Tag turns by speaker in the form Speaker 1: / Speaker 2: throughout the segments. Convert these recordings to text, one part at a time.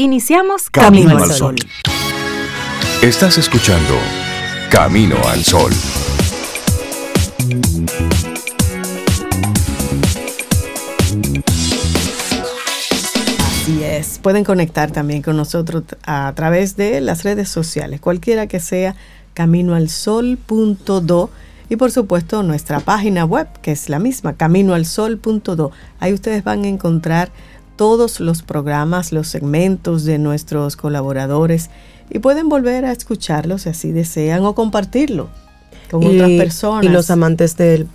Speaker 1: Iniciamos Camino, al Sol.
Speaker 2: Estás escuchando Camino al Sol.
Speaker 3: Así es. Pueden conectar también con nosotros a través de las redes sociales, cualquiera que sea caminoalsol.do y por supuesto nuestra página web, que es la misma, caminoalsol.do. Ahí ustedes van a encontrar todos los programas, los segmentos de nuestros colaboradores y pueden volver a escucharlos si así desean o compartirlo con otras personas.
Speaker 4: Y los amantes del,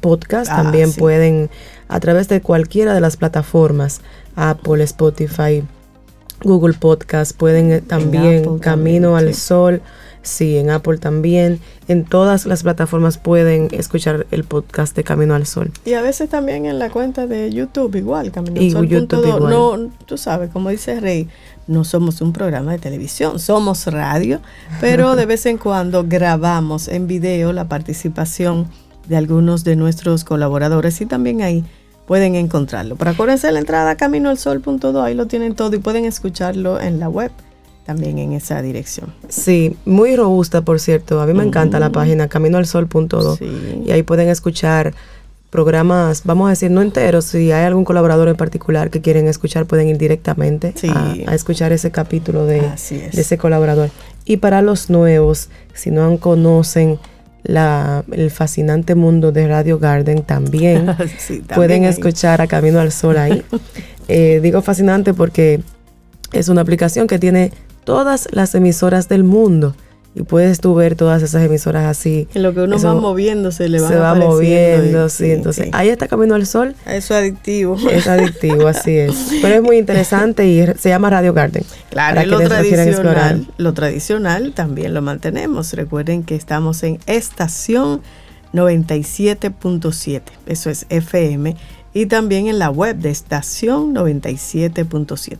Speaker 4: podcast ah, también pueden, a través de cualquiera de las plataformas, Apple, Spotify, Google Podcast, pueden eh, también Camino al Sol Sí, en Apple también. En todas las plataformas pueden escuchar el podcast de Camino al Sol.
Speaker 3: Y a veces también en la cuenta de YouTube igual, Camino al Sol. YouTube No, tú sabes, como dice Rey, no somos un programa de televisión, somos radio, pero de vez en cuando grabamos en video la participación de algunos de nuestros colaboradores y también ahí pueden encontrarlo. Pero acuérdense de la entrada caminoalsol.do, ahí lo tienen todo y pueden escucharlo en la web también en esa dirección.
Speaker 4: Sí, muy robusta, por cierto. A mí me encanta la página caminoalsol.do sí. y ahí pueden escuchar programas, vamos a decir, no enteros. Si hay algún colaborador en particular que quieren escuchar, pueden ir directamente a, escuchar ese capítulo de, ese colaborador. Y para los nuevos, si no conocen la, el fascinante mundo de Radio Garden, también, pueden escuchar a Camino al Sol ahí. Eh, digo fascinante porque es una aplicación que tiene todas las emisoras del mundo. Y puedes tú ver todas esas emisoras así.
Speaker 3: En lo que uno va moviendo se le va
Speaker 4: Se va moviendo, sí. Entonces, ahí está Camino al Sol.
Speaker 3: Eso es adictivo.
Speaker 4: Es adictivo, así es. Pero es muy interesante y se llama Radio Garden.
Speaker 3: Claro, y lo tradicional, lo tradicional también lo mantenemos. Recuerden que estamos en estación 97.7. Eso es FM. Y también en la web de estación 97.7.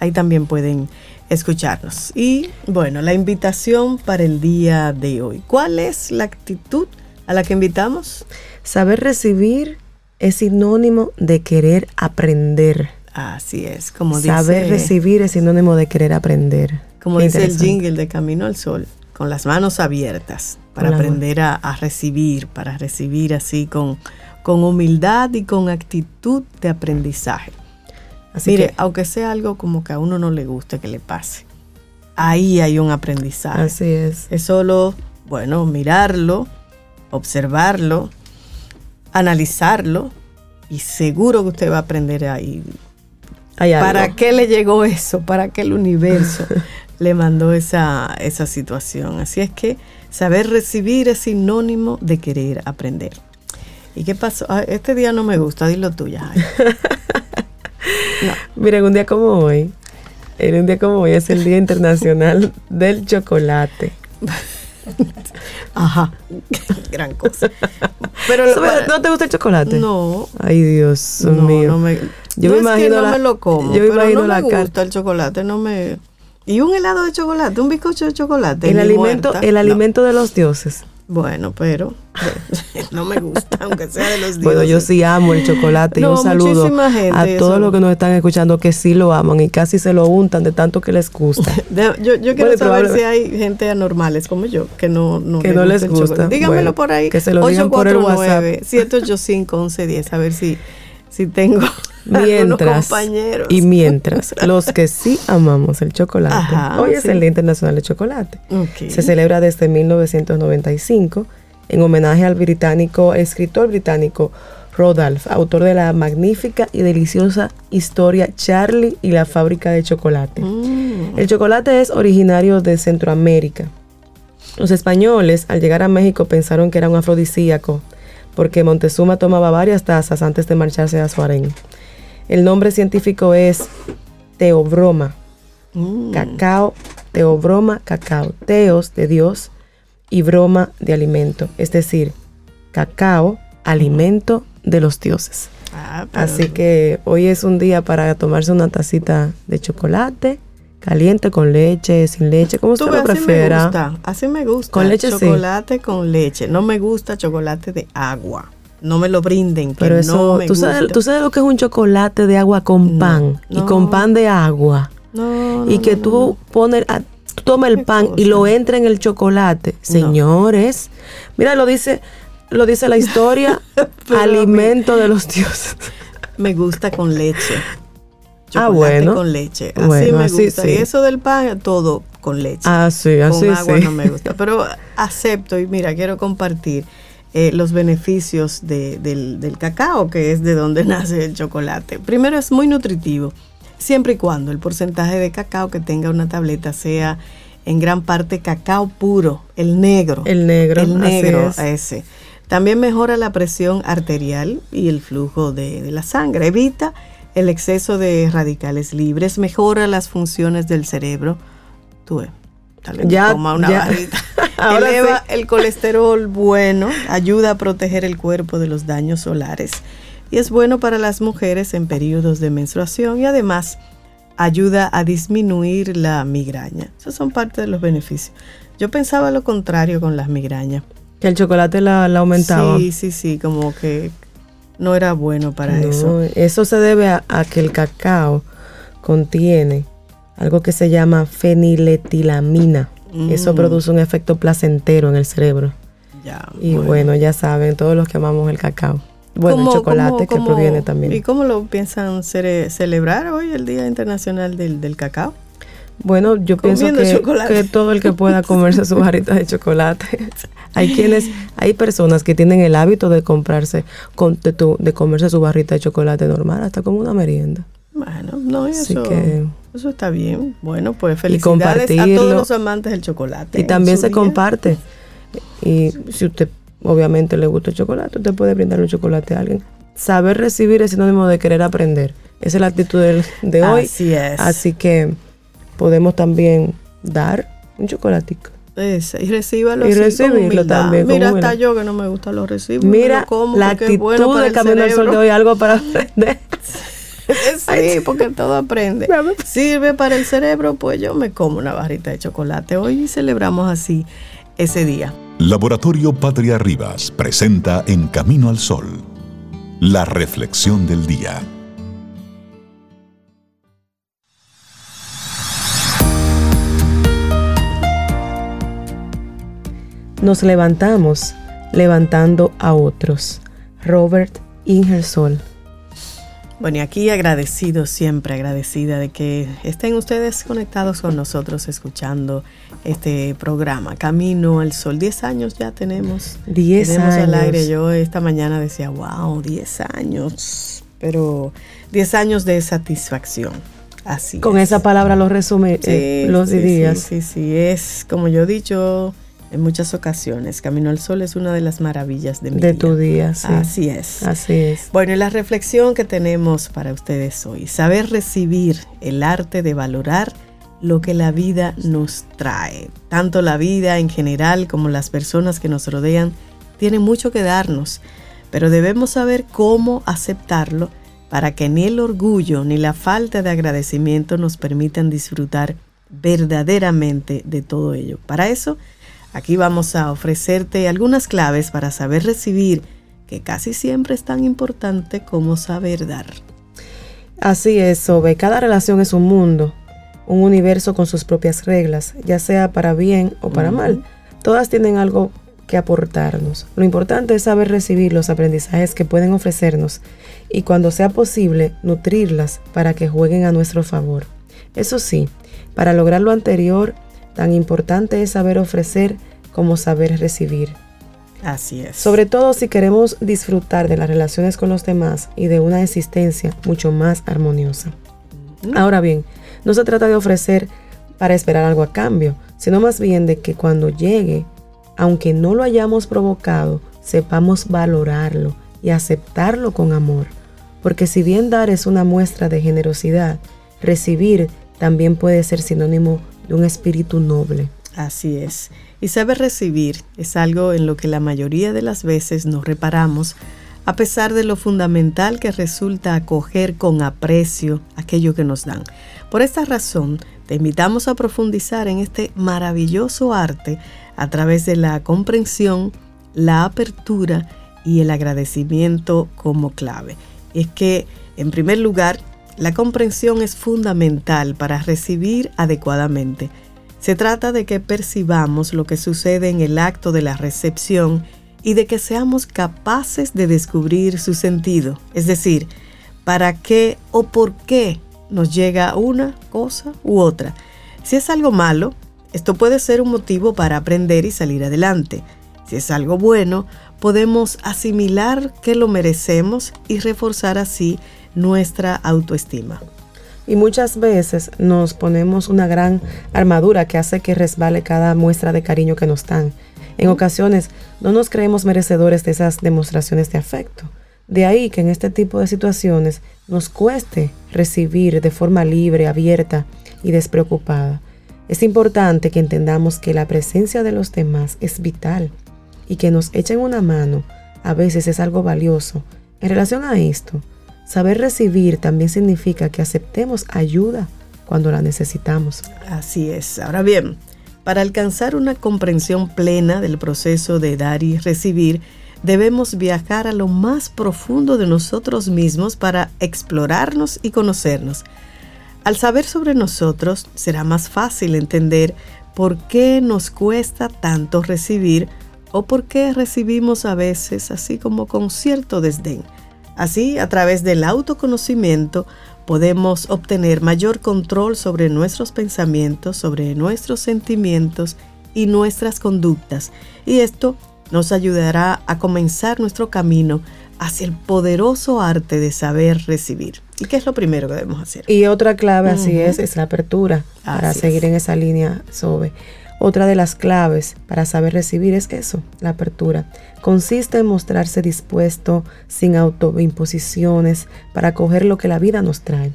Speaker 3: Ahí también pueden escucharnos. Y bueno, la invitación para el día de hoy. ¿Cuál es la actitud a la que invitamos?
Speaker 4: Saber recibir es sinónimo de querer aprender.
Speaker 3: Así es, como
Speaker 4: dice. Saber recibir es sinónimo de querer aprender.
Speaker 3: Como dice el jingle de Camino al Sol, con las manos abiertas para aprender a, recibir, para recibir así con, con humildad y con actitud de aprendizaje. Mire, aunque sea algo como que a uno no le guste que le pase, ahí hay un aprendizaje.
Speaker 4: Así es.
Speaker 3: Es solo, bueno, mirarlo, observarlo, analizarlo y seguro que usted va a aprender ahí. ¿Para qué le llegó eso? ¿Para qué el universo le mandó esa, esa situación? Así es que saber recibir es sinónimo de querer aprender. ¿Y qué pasó? Ah, este día no me gusta, dilo tuya.
Speaker 4: Miren, un día como hoy, en un día como hoy es el Día Internacional del Chocolate.
Speaker 3: Ajá, gran cosa.
Speaker 4: Pero ¿No te gusta el chocolate?
Speaker 3: No.
Speaker 4: Ay, Dios mío.
Speaker 3: No me, yo me imagino no me lo como. Yo me imagino no me gusta el chocolate, no me. Y un helado de chocolate, un bizcocho de chocolate.
Speaker 4: El alimento, el alimento de los dioses.
Speaker 3: Bueno, pero no me gusta, aunque sea de los dioses.
Speaker 4: Bueno, yo sí amo el chocolate y un saludo a todos los que nos están escuchando que sí lo aman y casi se lo untan de tanto que les gusta.
Speaker 3: yo, yo quiero saber si hay gente anormales como yo que no, no,
Speaker 4: que no les gusta.
Speaker 3: Díganmelo por ahí.
Speaker 4: Que se lo digan por el WhatsApp.
Speaker 3: 785 1110 a ver si, si tengo
Speaker 4: mientras y mientras los que sí amamos el chocolate. Hoy es el Día Internacional del Chocolate. Se celebra desde 1995 en homenaje al británico escritor británico Rodolph autor de la magnífica y deliciosa historia Charlie y la fábrica de chocolate. Mm. el chocolate es originario de Centroamérica. Los españoles al llegar a México pensaron que era un afrodisíaco porque Montezuma tomaba varias tazas antes de marcharse a su harén. El nombre científico es teobroma. Mm. Cacao, teobroma, cacao. Teos de Dios y broma de alimento. Es decir, cacao, alimento de los dioses. Ah, Así que hoy es un día para tomarse una tacita de chocolate caliente con leche, sin leche, como usted lo prefiera.
Speaker 3: Así me gusta, así me gusta.
Speaker 4: Con leche
Speaker 3: chocolate con leche. No me gusta chocolate de agua no me lo brinden. Que
Speaker 4: Pero eso,
Speaker 3: no me
Speaker 4: ¿tú, sabes, ¿tú sabes lo que es un chocolate de agua con pan y con pan de agua? y que tú pones, a, toma el pan y lo entra en el chocolate. Señores, mira, lo dice, lo dice la historia, alimento de los dioses.
Speaker 3: Me gusta con leche. ah, bueno. con leche. Así me gusta. Y eso del pan, todo con leche.
Speaker 4: Ah, sí, así
Speaker 3: Con agua no me gusta. Pero acepto y mira, quiero compartir eh, los beneficios del, del cacao, que es de donde nace el chocolate. Primero, es muy nutritivo siempre y cuando el porcentaje de cacao que tenga una tableta sea en gran parte cacao puro, el negro.
Speaker 4: El negro,
Speaker 3: el negro ese. También mejora la presión arterial y el flujo de, la sangre. Evita el exceso de radicales libres, mejora las funciones del cerebro. Tú ya, una barrita. Eleva el colesterol bueno, ayuda a proteger el cuerpo de los daños solares y es bueno para las mujeres en periodos de menstruación y además ayuda a disminuir la migraña. Esos son parte de los beneficios. Yo pensaba lo contrario con las migrañas.
Speaker 4: Que el chocolate la, aumentaba.
Speaker 3: Sí, sí, sí, como que no era bueno para eso.
Speaker 4: Eso se debe a, que el cacao contiene algo que se llama feniletilamina. Eso mm. produce un efecto placentero en el cerebro. Ya, y bueno, ya saben, todos los que amamos el cacao. Bueno, el chocolate que proviene también.
Speaker 3: ¿Y cómo lo piensan celebrar hoy, el Día Internacional del, Cacao?
Speaker 4: Bueno, yo pienso que, todo el que pueda comerse su barrita de chocolate. hay quienes, hay personas que tienen el hábito de comprarse, de, comerse su barrita de chocolate normal, hasta como una merienda.
Speaker 3: Bueno, no, eso, eso está bien. Bueno, pues felicidades a todos los amantes del chocolate.
Speaker 4: Y también se comparte. Y si usted obviamente le gusta el chocolate, usted puede brindar un chocolate a alguien. Saber recibir es sinónimo de querer aprender. Esa es la actitud de, hoy.
Speaker 3: Así es.
Speaker 4: Así que podemos también dar un chocolatico.
Speaker 3: Ese, y recíbalo
Speaker 4: y recibirlo también.
Speaker 3: Mira, hasta yo que no me gusta los recibos.
Speaker 4: Mira, la actitud de Camino al Sol de hoy, algo para aprender.
Speaker 3: sí, porque todo aprende. Sirve para el cerebro, pues yo me como una barrita de chocolate. Hoy celebramos así ese día.
Speaker 2: Laboratorio Patria Rivas presenta En Camino al Sol, la reflexión del día.
Speaker 4: Nos levantamos levantando a otros. Robert Ingersoll.
Speaker 3: Bueno, y aquí agradecido, siempre agradecida de que estén ustedes conectados con nosotros escuchando este programa, Camino al Sol. Diez años ya tenemos.
Speaker 4: Diez
Speaker 3: tenemos
Speaker 4: años.
Speaker 3: al aire. Yo esta mañana decía, wow, diez años. Pero diez años de satisfacción. Así.
Speaker 4: Con esa palabra lo resume, eh, los dirías.
Speaker 3: Sí, sí, sí, es como yo he dicho en muchas ocasiones. Camino al Sol es una de las maravillas de mi
Speaker 4: de tu día, sí.
Speaker 3: Así es.
Speaker 4: Así es.
Speaker 3: Bueno, y la reflexión que tenemos para ustedes hoy, saber recibir el arte de valorar lo que la vida nos trae. Tanto la vida en general como las personas que nos rodean tienen mucho que darnos, pero debemos saber cómo aceptarlo para que ni el orgullo ni la falta de agradecimiento nos permitan disfrutar verdaderamente de todo ello. Para eso, Aquí vamos a ofrecerte algunas claves para saber recibir, que casi siempre es tan importante como saber dar.
Speaker 4: Así es, Sobe. Cada relación es un mundo, un universo con sus propias reglas, ya sea para bien o para mal. Todas tienen algo que aportarnos. Lo importante es saber recibir los aprendizajes que pueden ofrecernos y cuando sea posible nutrirlas para que jueguen a nuestro favor. Eso sí, para lograr lo anterior Tan importante es saber ofrecer como saber recibir.
Speaker 3: Así es.
Speaker 4: Sobre todo si queremos disfrutar de las relaciones con los demás y de una existencia mucho más armoniosa. Ahora bien, no se trata de ofrecer para esperar algo a cambio, sino más bien de que cuando llegue, aunque no lo hayamos provocado, sepamos valorarlo y aceptarlo con amor. Porque si bien dar es una muestra de generosidad, recibir también puede ser sinónimo de un espíritu noble.
Speaker 3: Así es. Y saber recibir es algo en lo que la mayoría de las veces nos reparamos, a pesar de lo fundamental que resulta acoger con aprecio aquello que nos dan. Por esta razón, te invitamos a profundizar en este maravilloso arte a través de la comprensión, la apertura y el agradecimiento como clave. es que, en primer lugar, la comprensión es fundamental para recibir adecuadamente. Se trata de que percibamos lo que sucede en el acto de la recepción y de que seamos capaces de descubrir su sentido, es decir, para qué o por qué nos llega una cosa u otra. Si es algo malo, esto puede ser un motivo para aprender y salir adelante. Si es algo bueno, podemos asimilar que lo merecemos y reforzar así nuestra autoestima.
Speaker 4: Y muchas veces nos ponemos una gran armadura que hace que resbale cada muestra de cariño que nos dan. En ocasiones no nos creemos merecedores de esas demostraciones de afecto. De ahí que en este tipo de situaciones nos cueste recibir de forma libre, abierta y despreocupada. Es importante que entendamos que la presencia de los demás es vital y que nos echen una mano a veces es algo valioso. En relación a esto, Saber recibir también significa que aceptemos ayuda cuando la necesitamos.
Speaker 3: Así es. Ahora bien, para alcanzar una comprensión plena del proceso de dar y recibir, debemos viajar a lo más profundo de nosotros mismos para explorarnos y conocernos. Al saber sobre nosotros, será más fácil entender por qué nos cuesta tanto recibir o por qué recibimos a veces así como con cierto desdén. Así, a través del autoconocimiento, podemos obtener mayor control sobre nuestros pensamientos, sobre nuestros sentimientos y nuestras conductas. Y esto nos ayudará a comenzar nuestro camino hacia el poderoso arte de saber recibir. ¿Y qué es lo primero que debemos hacer?
Speaker 4: Y otra clave, así es, es la apertura para seguir en esa línea sobre. Otra de las claves para saber recibir es eso, la apertura. Consiste en mostrarse dispuesto, sin autoimposiciones, para acoger lo que la vida nos trae.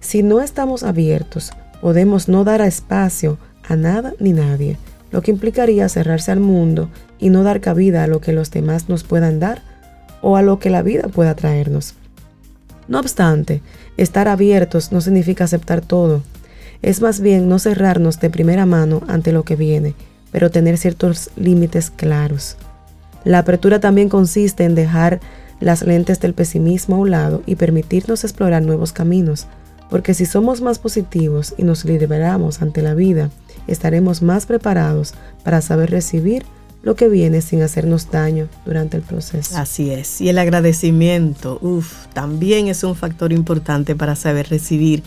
Speaker 4: Si no estamos abiertos, podemos no dar espacio a nada ni nadie, lo que implicaría cerrarse al mundo y no dar cabida a lo que los demás nos puedan dar o a lo que la vida pueda traernos. No obstante, estar abiertos no significa aceptar todo, es más bien no cerrarnos de primera mano ante lo que viene, pero tener ciertos límites claros. La apertura también consiste en dejar las lentes del pesimismo a un lado y permitirnos explorar nuevos caminos, porque si somos más positivos y nos liberamos ante la vida, estaremos más preparados para saber recibir lo que viene sin hacernos daño durante el proceso.
Speaker 3: Así es. Y el agradecimiento, uff, también es un factor importante para saber recibir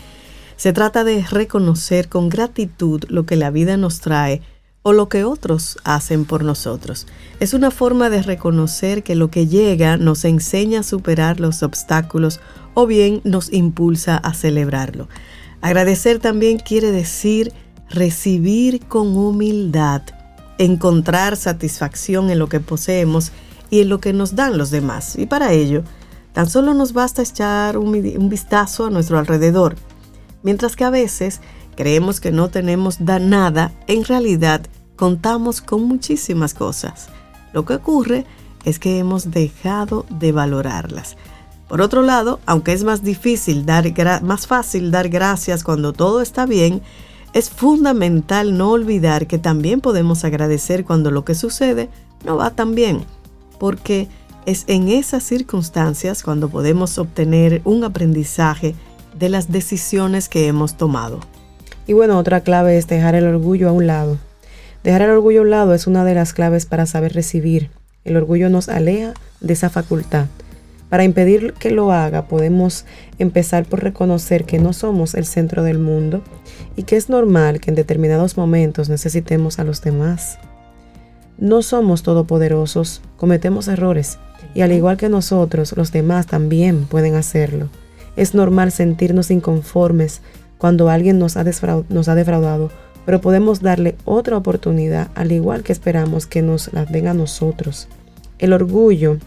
Speaker 3: se trata de reconocer con gratitud lo que la vida nos trae o lo que otros hacen por nosotros. Es una forma de reconocer que lo que llega nos enseña a superar los obstáculos o bien nos impulsa a celebrarlo. Agradecer también quiere decir recibir con humildad, encontrar satisfacción en lo que poseemos y en lo que nos dan los demás. Y para ello, tan solo nos basta echar un, un vistazo a nuestro alrededor Mientras que a veces creemos que no tenemos nada, en realidad contamos con muchísimas cosas. Lo que ocurre es que hemos dejado de valorarlas. Por otro lado, aunque es más difícil dar más fácil dar gracias cuando todo está bien, es fundamental no olvidar que también podemos agradecer cuando lo que sucede no va tan bien, porque es en esas circunstancias cuando podemos obtener un aprendizaje de las decisiones que hemos tomado.
Speaker 4: Y bueno, otra clave es dejar el orgullo a un lado. Dejar el orgullo a un lado es una de las claves para saber recibir. El orgullo nos aleja de esa facultad. Para impedir que lo haga, podemos empezar por reconocer que no somos el centro del mundo y que es normal que en determinados momentos necesitemos a los demás. No somos todopoderosos, cometemos errores y al igual que nosotros, los demás también pueden hacerlo. Es normal sentirnos inconformes cuando alguien nos ha, defraudado, pero podemos darle otra oportunidad al igual que esperamos que nos la den a nosotros. El orgullo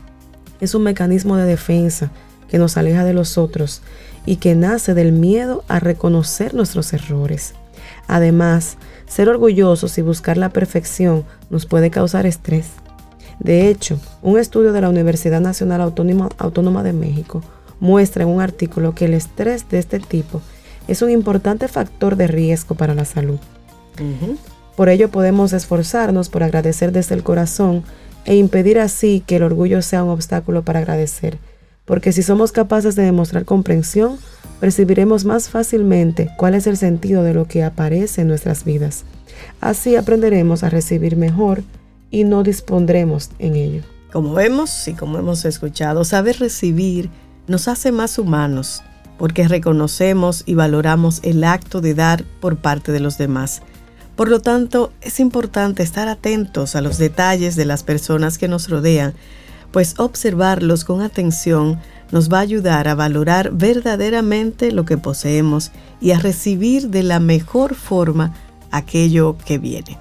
Speaker 4: es un mecanismo de defensa que nos aleja de los otros y que nace del miedo a reconocer nuestros errores. Además, ser orgullosos y buscar la perfección nos puede causar estrés. De hecho, un estudio de la Universidad Nacional Autónoma, de México muestra en un artículo que el estrés de este tipo es un importante factor de riesgo para la salud. Por ello podemos esforzarnos por agradecer desde el corazón e impedir así que el orgullo sea un obstáculo para agradecer. porque si somos capaces de demostrar comprensión, percibiremos más fácilmente cuál es el sentido de lo que aparece en nuestras vidas. Así aprenderemos a recibir mejor y no dispondremos en ello.
Speaker 3: Como vemos y como hemos escuchado, saber recibir nos hace más humanos porque reconocemos y valoramos el acto de dar por parte de los demás. Por lo tanto, es importante estar atentos a los detalles de las personas que nos rodean, pues observarlos con atención nos va a ayudar a valorar verdaderamente lo que poseemos y a recibir de la mejor forma aquello que viene.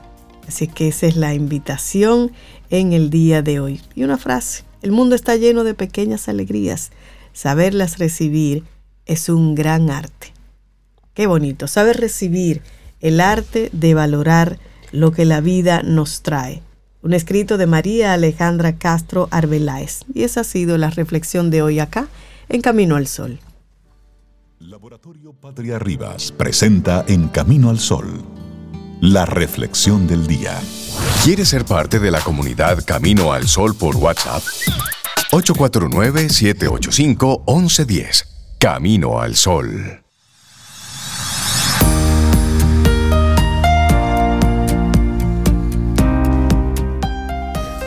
Speaker 3: Así que esa es la invitación en el día de hoy. Y una frase, el mundo está lleno de pequeñas alegrías. Saberlas recibir es un gran arte. Qué bonito, saber recibir el arte de valorar lo que la vida nos trae. Un escrito de María Alejandra Castro Arbeláez. Y esa ha sido la reflexión de hoy acá, en Camino al Sol.
Speaker 2: Laboratorio Patria Rivas presenta En Camino al Sol, la reflexión del día.
Speaker 5: ¿Quieres ser parte de la comunidad Camino al Sol por WhatsApp? 849-785-1110. Camino al Sol.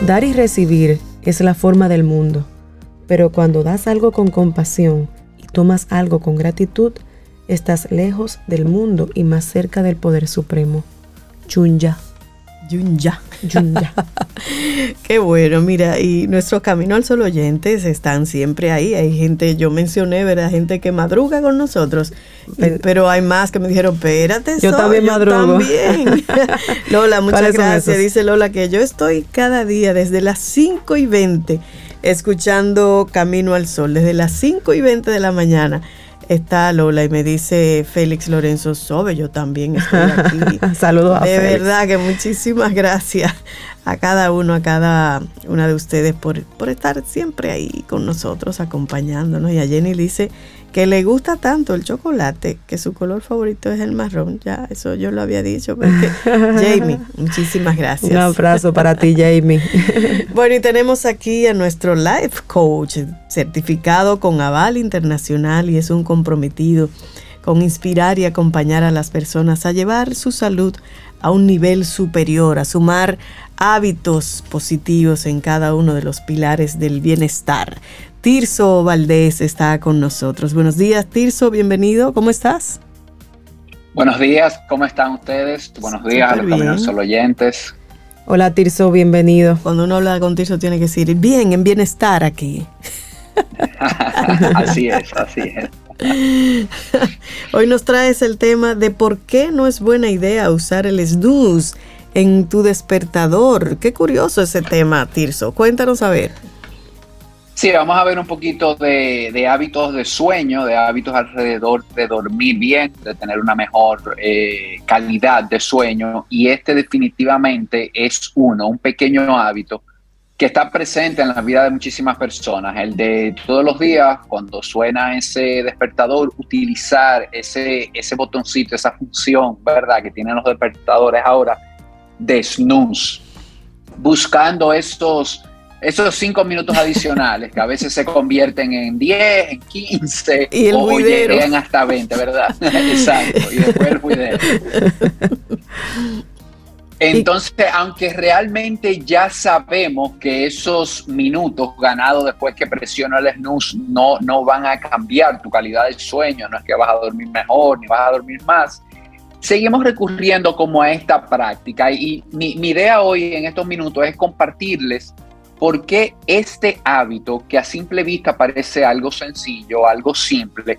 Speaker 4: Dar y recibir es la forma del mundo, pero cuando das algo con compasión y tomas algo con gratitud, estás lejos del mundo y más cerca del poder supremo. Chunya.
Speaker 3: Yunya.
Speaker 4: Yunya.
Speaker 3: Qué bueno, mira, y nuestro camino al solo oyentes están siempre ahí. Hay gente, yo mencioné, ¿verdad? Gente que madruga con nosotros, pero hay más que me dijeron, espérate,
Speaker 4: yo también madrugo.
Speaker 3: También. Lola, muchas gracias. Dice Lola que yo estoy cada día desde las 5 y 20 escuchando Camino al Sol, desde las 5 y 20 de la mañana está Lola y me dice Félix Lorenzo Sobe, yo también estoy aquí.
Speaker 4: Saludos a
Speaker 3: De verdad que muchísimas gracias a cada uno, a cada una de ustedes por, por estar siempre ahí con nosotros, acompañándonos. Y a Jenny dice que le gusta tanto el chocolate, que su color favorito es el marrón. Ya, eso yo lo había dicho. Porque, Jamie, muchísimas gracias.
Speaker 4: Un abrazo para ti, Jamie.
Speaker 3: bueno, y tenemos aquí a nuestro life coach, certificado con aval internacional y es un comprometido con inspirar y acompañar a las personas a llevar su salud a un nivel superior, a sumar hábitos positivos en cada uno de los pilares del bienestar. Tirso Valdés está con nosotros. Buenos días, Tirso, bienvenido. ¿Cómo estás?
Speaker 6: Buenos días, ¿cómo están ustedes? Buenos días a los Caminos Solo oyentes.
Speaker 4: Hola, Tirso, bienvenido.
Speaker 3: Cuando uno habla con Tirso tiene que decir, bien, en bienestar aquí.
Speaker 6: así es, así es.
Speaker 3: Hoy nos traes el tema de por qué no es buena idea usar el snooze en tu despertador. Qué curioso ese tema, Tirso. Cuéntanos a ver.
Speaker 6: Sí, vamos a ver un poquito de, hábitos de sueño, de hábitos alrededor de dormir bien, de tener una mejor eh, calidad de sueño. Y este definitivamente es uno, un pequeño hábito que está presente en la vida de muchísimas personas. El de todos los días, cuando suena ese despertador, utilizar ese, ese botoncito, esa función, ¿verdad? Que tienen los despertadores ahora de snooze. Buscando estos esos cinco minutos adicionales que a veces se convierten en 10, en 15
Speaker 3: y el o
Speaker 6: llegan hasta 20, ¿verdad? Exacto, y después el juidero. Entonces, aunque realmente ya sabemos que esos minutos ganados después que presiona el snooze no, no van a cambiar tu calidad de sueño, no es que vas a dormir mejor ni vas a dormir más, seguimos recurriendo como a esta práctica. Y mi, idea hoy en estos minutos es compartirles ¿Por qué este hábito, que a simple vista parece algo sencillo, algo simple,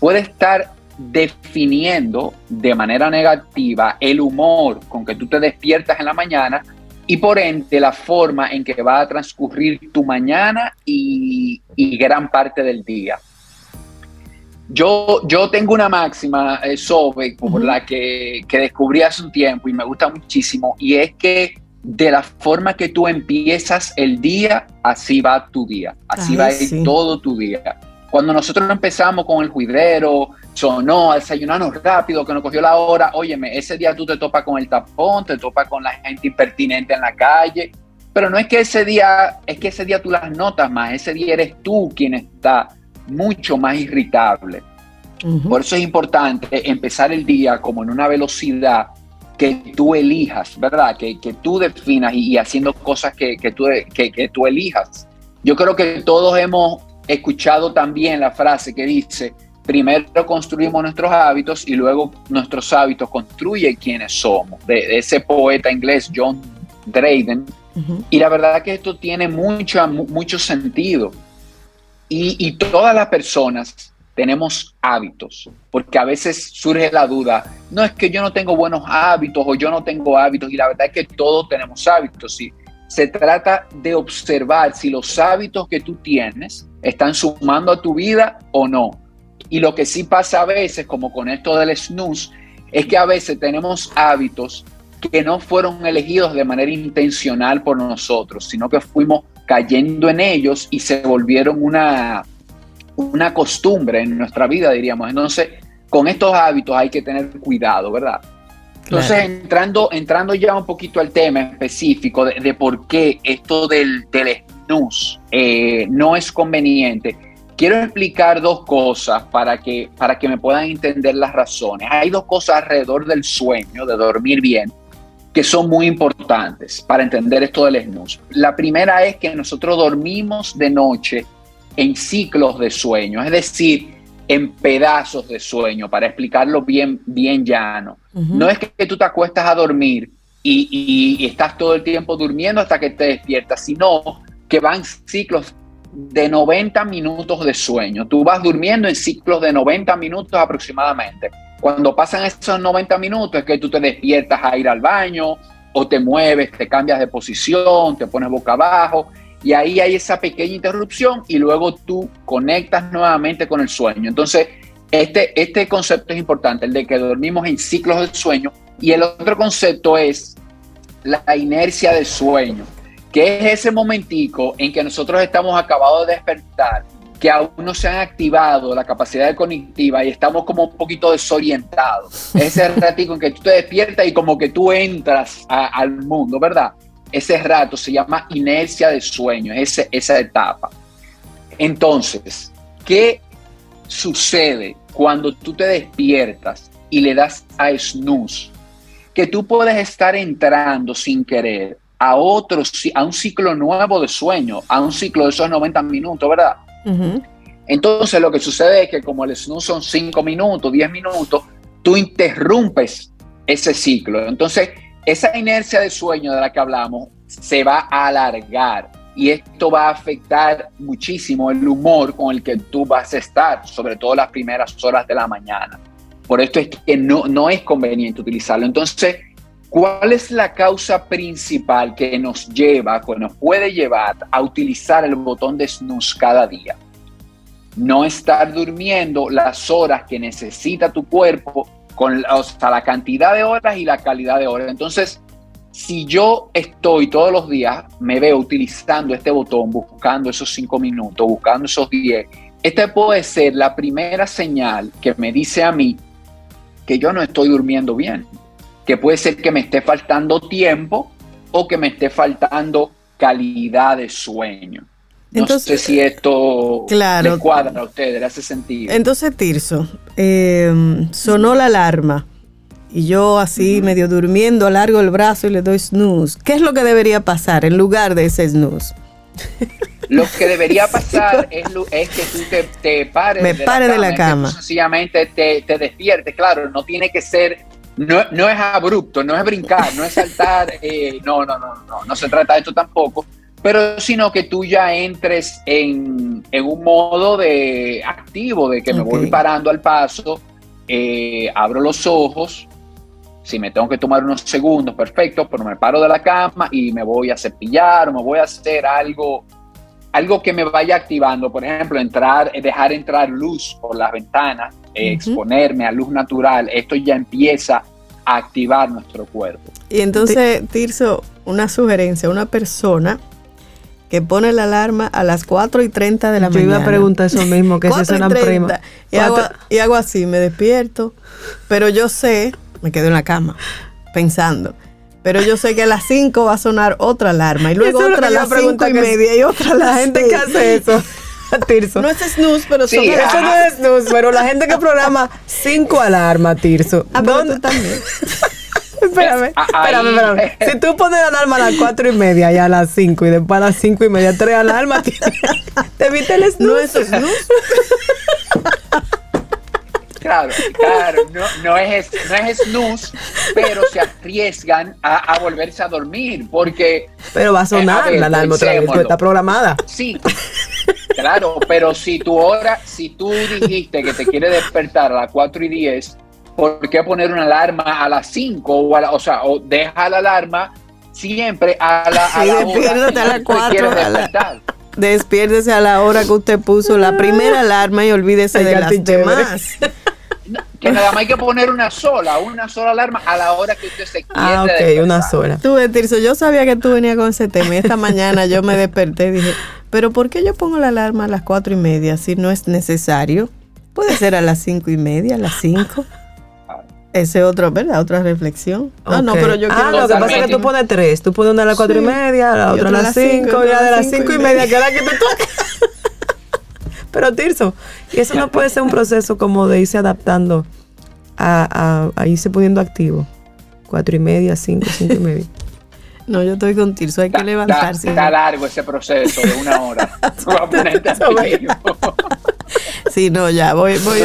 Speaker 6: puede estar definiendo de manera negativa el humor con que tú te despiertas en la mañana y por ende la forma en que va a transcurrir tu mañana y, gran parte del día? Yo, yo tengo una máxima, eh, sobre por la que, que descubrí hace un tiempo y me gusta muchísimo, y es que de la forma que tú empiezas el día, así va tu día, así va todo tu día. Cuando nosotros empezamos con el juidero, sonó, a desayunarnos rápido, que nos cogió la hora, óyeme, ese día tú te topas con el tapón, te topas con la gente impertinente en la calle, pero no es que ese día, es que ese día tú las notas más, ese día eres tú quien está mucho más irritable. Por eso es importante empezar el día como en una velocidad que tú elijas, ¿verdad? Que, tú definas y, haciendo cosas que, tú, que, tú elijas. Yo creo que todos hemos escuchado también la frase que dice, primero construimos nuestros hábitos y luego nuestros hábitos construyen quienes somos, de, ese poeta inglés John Dryden. Y la verdad que esto tiene mucho, mucho sentido. Y, y todas las personas tenemos hábitos, porque a veces surge la duda, no es que yo no tengo buenos hábitos o yo no tengo hábitos, y la verdad es que todos tenemos hábitos. ¿sí? Se trata de observar si los hábitos que tú tienes están sumando a tu vida o no. Y lo que sí pasa a veces, como con esto del snooze, es que a veces tenemos hábitos que no fueron elegidos de manera intencional por nosotros, sino que fuimos cayendo en ellos y se volvieron una, una costumbre en nuestra vida, diríamos. Entonces, con estos hábitos hay que tener cuidado, ¿verdad? Entonces, entrando, entrando ya un poquito al tema específico de, por qué esto del, del snooze eh, no es conveniente, quiero explicar dos cosas para que, para que me puedan entender las razones. Hay dos cosas alrededor del sueño, de dormir bien, que son muy importantes para entender esto del snooze. La primera es que nosotros dormimos de noche en ciclos de sueño, es decir, en pedazos de sueño, para explicarlo bien, bien llano. No es que tú te acuestas a dormir y, estás todo el tiempo durmiendo hasta que te despiertas, sino que van ciclos de 90 minutos de sueño. Tú vas durmiendo en ciclos de 90 minutos aproximadamente. Cuando pasan esos 90 minutos es que tú te despiertas a ir al baño o te mueves, te cambias de posición, te pones boca abajo y ahí hay esa pequeña interrupción y luego tú conectas nuevamente con el sueño. Entonces, este, este concepto es importante, el de que dormimos en ciclos del sueño. Y el otro concepto es la inercia del sueño, que es ese momentico en que nosotros estamos acabados de despertar, que aún no se han activado la capacidad cognitiva y estamos como un poquito desorientados. Ese ratico en que tú te despiertas y como que tú entras al mundo, ¿verdad? ese rato se llama inercia de sueño, ese, esa etapa. Entonces, ¿qué sucede cuando tú te despiertas y le das a snooze? Que tú puedes estar entrando sin querer a otro, a un ciclo nuevo de sueño, a un ciclo de esos 90 minutos, ¿verdad? Entonces lo que sucede es que como el snooze son 5 minutos, 10 minutos, tú interrumpes ese ciclo. Entonces esa inercia de sueño de la que hablamos se va a alargar y esto va a afectar muchísimo el humor con el que tú vas a estar, sobre todo las primeras horas de la mañana. Por esto es que no, no es conveniente utilizarlo. Entonces, ¿cuál es la causa principal que nos lleva, que nos puede llevar a utilizar el botón de snooze cada día? No estar durmiendo las horas que necesita tu cuerpo con la cantidad de horas y la calidad de horas. Entonces, si yo estoy todos los días, me veo utilizando este botón, buscando esos cinco minutos, buscando esos diez, esta puede ser la primera señal que me dice a mí que yo no estoy durmiendo bien, que puede ser que me esté faltando tiempo o que me esté faltando calidad de sueño. No sé si esto claro, cuadra a ustedes, le hace sentido.
Speaker 3: Entonces, Tirso, em, sonó la alarma y yo así medio durmiendo largo el brazo y le doy snooze. ¿Qué es lo que debería pasar en lugar de ese snooze?
Speaker 6: Lo que debería pasar es, que tú te, pares,
Speaker 3: Me de, pare la de la cama.
Speaker 6: sencillamente te, te despiertes. Claro, no tiene que ser, no, no es abrupto, no es brincar, no es saltar. Eh, no, no, no, no, no se trata de esto tampoco pero sino que tú ya entres en, un modo de activo, de que me voy parando al paso, eh, abro los ojos, si me tengo que tomar unos segundos, perfecto, pero me paro de la cama y me voy a cepillar o me voy a hacer algo, algo que me vaya activando, por ejemplo, entrar, dejar entrar luz por las ventanas, exponerme a luz natural, esto ya empieza a activar nuestro cuerpo.
Speaker 3: Y entonces, Tirso, una sugerencia, una persona que pone la alarma a las 4 y 30 de la mañana.
Speaker 4: Yo iba a preguntar eso mismo, que se suenan prima.
Speaker 3: Y hago, y hago así, me despierto, pero yo sé, me quedo en la cama pensando, pero yo sé que a las 5 va a sonar otra alarma y luego otra a las 5 y media y otra a las
Speaker 4: La gente que hace eso. Tirso.
Speaker 3: No es snooze, pero
Speaker 4: sí, eso no es snooze, pero la gente que programa cinco alarmas, Tirso.
Speaker 3: Ah, ¿Dónde también?
Speaker 4: espérame, espérame, espérame. Si tú pones la alarma a las cuatro y media y a las cinco y después a las cinco y media tres alarmas, te viste el snooze.
Speaker 3: No es snooze.
Speaker 6: Claro, claro, no, no, es, no es snooze, pero se arriesgan a, volverse a dormir porque...
Speaker 4: Pero va a sonar la alarma otra vez, está programada.
Speaker 6: Sí, claro, pero si tu hora, si tú dijiste que te quiere despertar a las 4 y 10, ¿por qué poner una alarma a las 5? O, o sea, o deja la alarma siempre a la, a la
Speaker 3: hora a las 4. Despiértese a la hora que usted puso la primera alarma y olvídese de las demás.
Speaker 6: Que nada más hay que poner una sola, una sola alarma a la hora que usted se quiere. Ah,
Speaker 4: ok, una sola.
Speaker 3: Tú, Tirso, yo sabía que tú venías con ese tema. Esta mañana yo me desperté y dije, pero ¿por qué yo pongo la alarma a las cuatro y media si no es necesario? Puede ser a las cinco y media, a las cinco. Ese otro, ¿verdad? Otra reflexión.
Speaker 4: No, no, pero yo quiero. Ah, lo que pasa es que tú pones tres. Tú pones una a las cuatro y media, la otra a las cinco, y la de las cinco y media, que es la que te toca. Pero Tirso, y eso no puede ser un proceso como de irse adaptando a, a, irse poniendo activo. Cuatro y media, cinco, cinco y media.
Speaker 3: No, yo estoy con Tirso, hay que levantarse.
Speaker 6: Está, largo ese proceso de una hora.
Speaker 3: Sí, no, ya, voy, voy.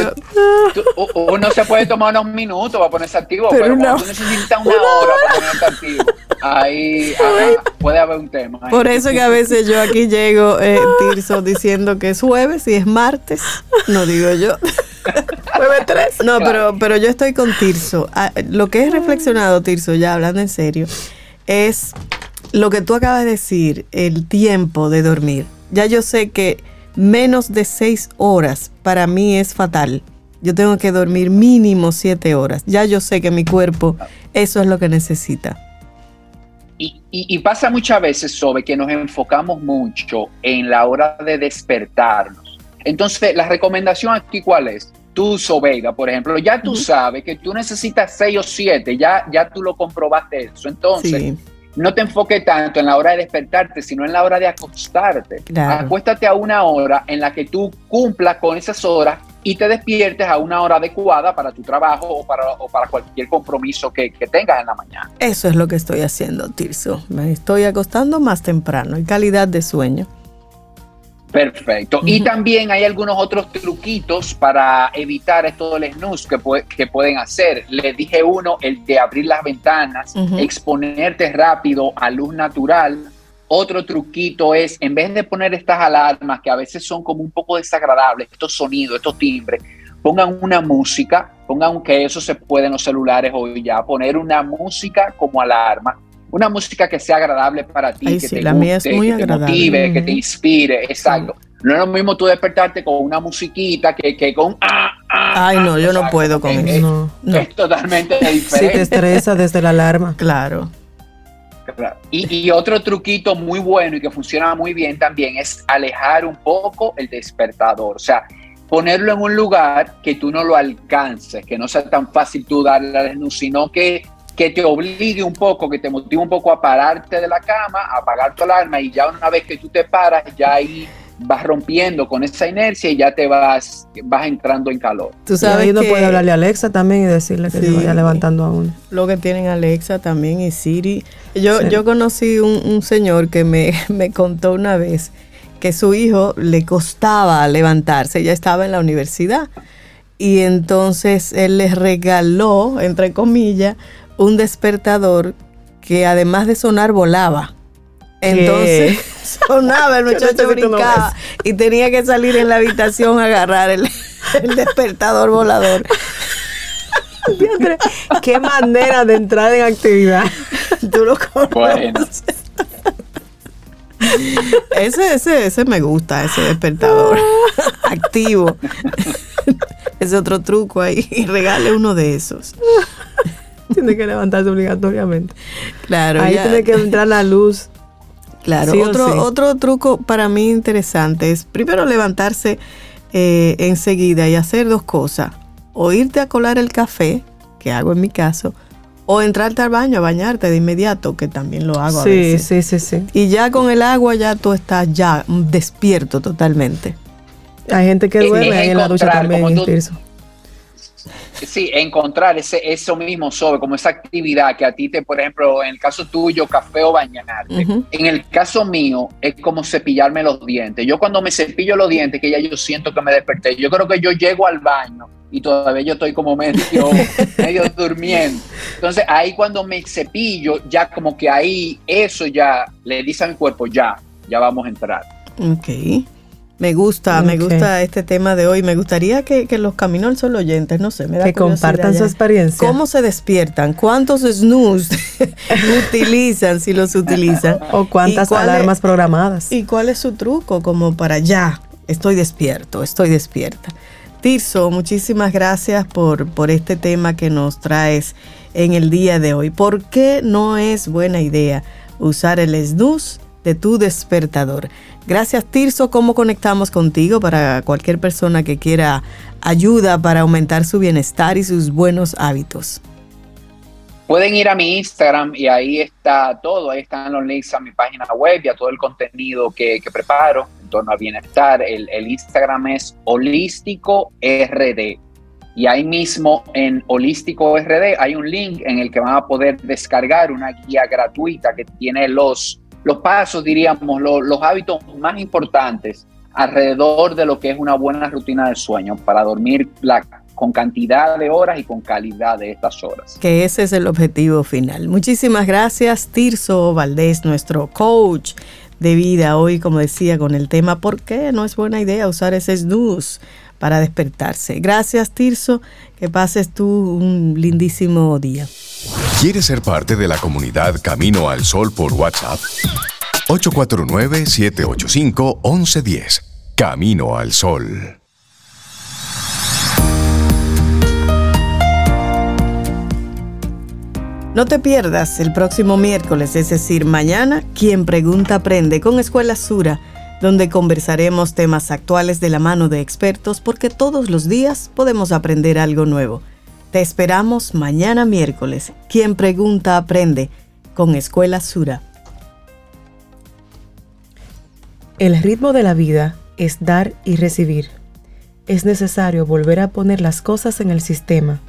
Speaker 6: uno se puede tomar unos minutos para ponerse activo, pero, pero tú necesitas una, hora para ponerte activo. Ahí, puede haber un tema.
Speaker 3: Por eso que a veces yo aquí llego, eh, Tirso, diciendo que es jueves y es martes. No digo yo.
Speaker 4: Jueves 3.
Speaker 3: No, pero, pero yo estoy con Tirso. Ah, lo que he reflexionado, Tirso, ya hablando en serio, es lo que tú acabas de decir, el tiempo de dormir. Ya yo sé que menos de seis horas para mí es fatal. Yo tengo que dormir mínimo siete horas. Ya yo sé que mi cuerpo eso es lo que necesita.
Speaker 6: Y, pasa muchas veces, Sobe, que nos enfocamos mucho en la hora de despertarnos. Entonces, la recomendación aquí, ¿cuál es? Tú, Sobeida, por ejemplo, ya tú sabes que tú necesitas seis o siete, ya, ya tú lo comprobaste eso. Entonces, no te enfoques tanto en la hora de despertarte, sino en la hora de acostarte. Acuéstate a una hora en la que tú cumplas con esas horas y te despiertes a una hora adecuada para tu trabajo o para, para cualquier compromiso que, que, tengas en la mañana.
Speaker 3: Eso es lo que estoy haciendo, Tirso. Me estoy acostando más temprano y calidad de sueño.
Speaker 6: Perfecto. Y también hay algunos otros truquitos para evitar esto del snooze que, que pueden hacer. Les dije uno, el de abrir las ventanas, exponerte rápido a luz natural. Otro truquito es, en vez de poner estas alarmas que a veces son como un poco desagradables, estos sonidos, estos timbres, pongan una música, pongan que eso se puede en los celulares hoy ya, poner una música como alarma una música que sea agradable para ti, que, te la que te motive, que te inspire, exacto. No es lo mismo tú despertarte con una musiquita que, que con ah,
Speaker 3: ah Ay, no, yo no puedo con eso.
Speaker 6: Es, totalmente diferente.
Speaker 4: Si te estresa desde la alarma.
Speaker 3: Claro.
Speaker 6: Y, y, otro truquito muy bueno y que funciona muy bien también es alejar un poco el despertador. O sea, ponerlo en un lugar que tú no lo alcances, que no sea tan fácil tú darle la luz, sino que que te obligue un poco, que te motive un poco a pararte de la cama, a apagar tu alarma y ya una vez que tú te paras, ya ahí vas rompiendo con esa inercia y ya te vas, vas entrando en calor.
Speaker 4: Tú sabes que uno puede hablarle a Alexa también y decirle que se vaya levantando aún.
Speaker 3: Lo que tienen Alexa también y Siri. Yo, yo conocí un, un señor que me, me contó una vez que su hijo le costaba levantarse, ya estaba en la universidad. Y entonces él les regaló, entre comillas, un despertador que además de sonar volaba. Entonces sonaba, el muchacho brincaba y tenía que salir en la habitación a agarrar el, despertador volador.
Speaker 4: Qué manera de entrar en actividad.
Speaker 3: Tú lo conoces. Ese, ese, ese me gusta, ese despertador activo. Ese otro truco ahí. Y regale uno de esos.
Speaker 4: tiene que levantarse obligatoriamente.
Speaker 3: Claro.
Speaker 4: Ahí tiene que entrar la luz.
Speaker 3: Claro. otro, otro truco para mí interesante es primero levantarse eh, enseguida y hacer dos cosas. O irte a colar el café, que hago en mi caso, O entrarte al baño a bañarte de inmediato, que también lo hago
Speaker 4: sí,
Speaker 3: a veces.
Speaker 4: Sí, sí, sí.
Speaker 3: Y ya con el agua ya tú estás ya despierto totalmente.
Speaker 4: Hay gente que duerme ahí en la ducha también,
Speaker 6: Sí, encontrar ese, eso mismo sobre, como esa actividad que a ti te, por ejemplo, en el caso tuyo, café o bañarte. En el caso mío, es como cepillarme los dientes. Yo cuando me cepillo los dientes, que ya yo siento que me desperté, yo creo que yo llego al baño y todavía yo estoy como medio, medio durmiendo. Entonces ahí cuando me cepillo, ya como que ahí eso ya le dice a mi cuerpo, ya, ya vamos a entrar.
Speaker 3: Ok. Me gusta, me gusta este tema de hoy. Me gustaría que, los Caminos al Sol oyentes, no sé, me da
Speaker 4: Que compartan su experiencia.
Speaker 3: ¿Cómo se despiertan? ¿Cuántos snooze utilizan, si los utilizan?
Speaker 4: ¿O cuántas alarmas programadas?
Speaker 3: ¿Y cuál es su truco como para ya, estoy despierto, estoy despierta? Tirso, muchísimas gracias por, por este tema que nos traes en el día de hoy. ¿Por qué no es buena idea usar el snooze de tu despertador? Gracias Tirso, ¿cómo conectamos contigo para cualquier persona que quiera ayuda para aumentar su bienestar y sus buenos hábitos?
Speaker 6: Pueden ir a mi Instagram y ahí está todo, ahí están los links a mi página web y a todo el contenido que, preparo en torno al bienestar. El, el, Instagram es holístico RD. Y ahí mismo en Holístico RD hay un link en el que van a poder descargar una guía gratuita que tiene los los pasos, diríamos, los hábitos más importantes alrededor de lo que es una buena rutina de sueño para dormir con cantidad de horas y con calidad de estas horas.
Speaker 3: Que ese es el objetivo final. Muchísimas gracias, Tirso Valdés, nuestro coach de vida hoy, como decía, con el tema ¿por qué no es buena idea usar ese snooze para despertarse? Gracias, Tirso, que pases tú un lindísimo día.
Speaker 5: ¿Quieres ser parte de la comunidad Camino al Sol por WhatsApp? 849-785-1110. Camino al Sol.
Speaker 3: No te pierdas el próximo miércoles, es decir, mañana, quien pregunta aprende con Escuela Sura, donde conversaremos temas actuales de la mano de expertos porque todos los días podemos aprender algo nuevo. Te esperamos mañana miércoles. Quien pregunta aprende con Escuela Sura.
Speaker 4: El ritmo de la vida es dar y recibir. Es necesario volver a poner las cosas en el sistema.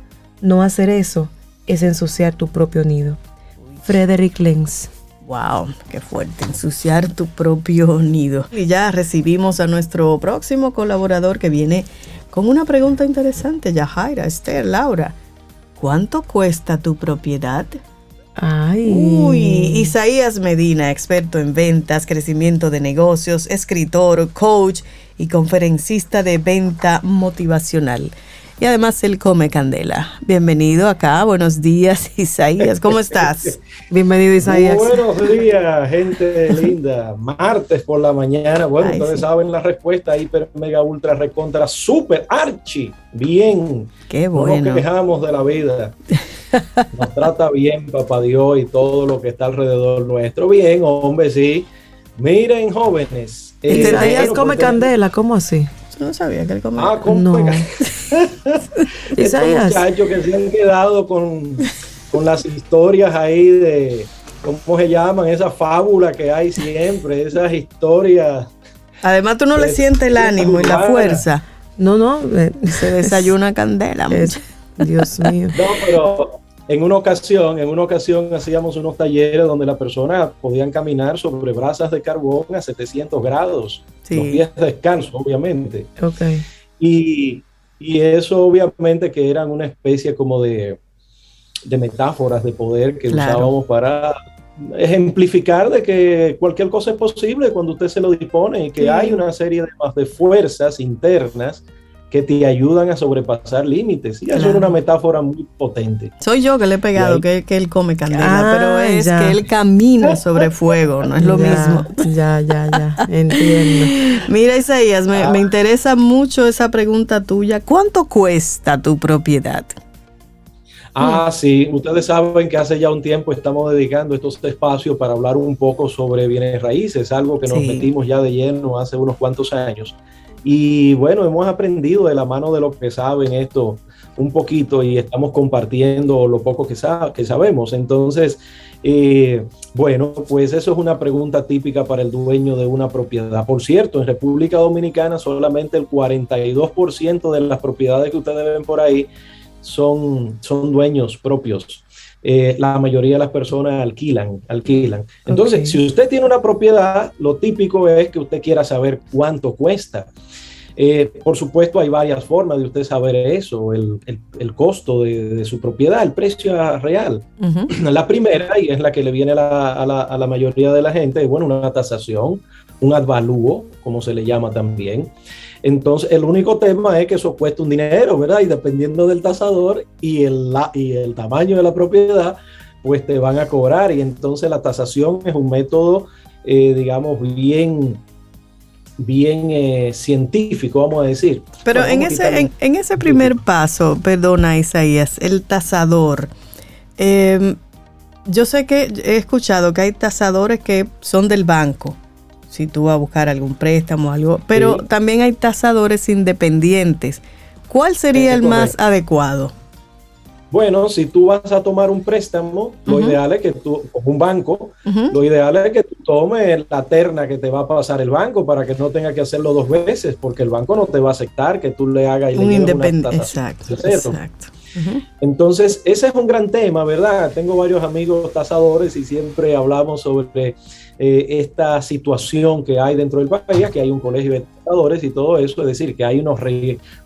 Speaker 4: No hacer eso es ensuciar tu propio nido. Frederick Lenz.
Speaker 3: Wow, qué fuerte, ensuciar tu propio nido. Y ya recibimos a nuestro próximo colaborador que viene con una pregunta interesante, Yajaira, Esther, Laura. ¿Cuánto cuesta tu propiedad?
Speaker 4: Ay.
Speaker 3: Uy, Isaías Medina, experto en ventas, crecimiento de negocios, escritor, coach y conferencista de venta motivacional y además él come candela. Bienvenido acá, buenos días Isaías, ¿cómo estás?
Speaker 4: Bienvenido Isaías.
Speaker 7: buenos días, gente linda. Martes por la mañana, bueno, ustedes saben la respuesta, hiper, mega, ultra, recontra, super, archi, bien.
Speaker 3: Qué bueno.
Speaker 7: No nos quejamos de la vida. Nos trata bien, papá Dios, y todo lo que está alrededor nuestro. Bien, hombre, sí. Miren, jóvenes.
Speaker 4: Isaías come pues, candela, ¿cómo así?
Speaker 3: No sabía que él comía.
Speaker 7: Ah, ¿cómo? No. Estos muchachos que se han quedado con, con las historias ahí de, ¿cómo se llaman? Esa fábula que hay siempre, esas historias.
Speaker 3: Además, tú no le sientes el ánimo y la fuerza.
Speaker 4: No, no.
Speaker 3: Eh, se desayuna candela.
Speaker 4: Dios mío.
Speaker 7: No, pero en una ocasión, en una ocasión hacíamos unos talleres donde las personas podían caminar sobre brasas de carbón a 700 grados, sí. los días de descanso, obviamente.
Speaker 4: Okay.
Speaker 7: Y, y, eso obviamente que eran una especie como de, de metáforas de poder que usábamos para ejemplificar de que cualquier cosa es posible cuando usted se lo dispone y que hay una serie de, de fuerzas internas que te ayudan a sobrepasar límites. Y eso es una metáfora muy potente.
Speaker 3: Soy yo que le he pegado que, él come candela, ah, pero es que él camina sobre fuego, no es lo mismo.
Speaker 4: Ya, ya, ya, entiendo.
Speaker 3: Mira, Isaías, me, me interesa mucho esa pregunta tuya. ¿Cuánto cuesta tu propiedad?
Speaker 7: Ah, sí, ustedes saben que hace ya un tiempo estamos dedicando estos espacios para hablar un poco sobre bienes raíces, algo que nos metimos ya de lleno hace unos cuantos años. Y bueno, hemos aprendido de la mano de los que saben esto un poquito y estamos compartiendo lo poco que, que sabemos. Entonces, eh, bueno, pues eso es una pregunta típica para el dueño de una propiedad. Por cierto, en República Dominicana solamente el 42% de las propiedades que ustedes ven por ahí son, son dueños propios. Eh, la mayoría de las personas alquilan, alquilan. Entonces, si usted tiene una propiedad, lo típico es que usted quiera saber cuánto cuesta. Eh, por supuesto, hay varias formas de usted saber eso, el, costo de, su propiedad, el precio real. La primera, y es la que le viene a la, mayoría de la gente, es bueno, una tasación, un advalúo, como se le llama también. Entonces, el único tema es que eso cuesta un dinero, ¿verdad? Y dependiendo del tasador y el, y el tamaño de la propiedad, pues te van a cobrar. Y entonces la tasación es un método, eh, digamos, bien bien eh, científico, vamos a decir.
Speaker 3: Pero en ese, en, ese primer paso, perdona Isaías, el tasador, em, yo sé que he escuchado que hay tasadores que son del banco, si tú vas a buscar algún préstamo o algo, pero también hay tasadores independientes. ¿Cuál sería el más adecuado?
Speaker 7: Bueno, si tú vas a tomar un préstamo, lo ideal es que tú, con un banco, lo ideal es que tú tomes la terna que te va a pasar el banco para que no tenga que hacerlo dos veces, porque el banco no te va a aceptar que tú le hagas
Speaker 3: un independiente. Exacto, exacto.
Speaker 7: Entonces, ese es un gran tema, ¿verdad? Tengo varios amigos tasadores y siempre hablamos sobre eh, esta situación que hay dentro del país, que hay un colegio de tasadores y todo eso, es decir, que hay unos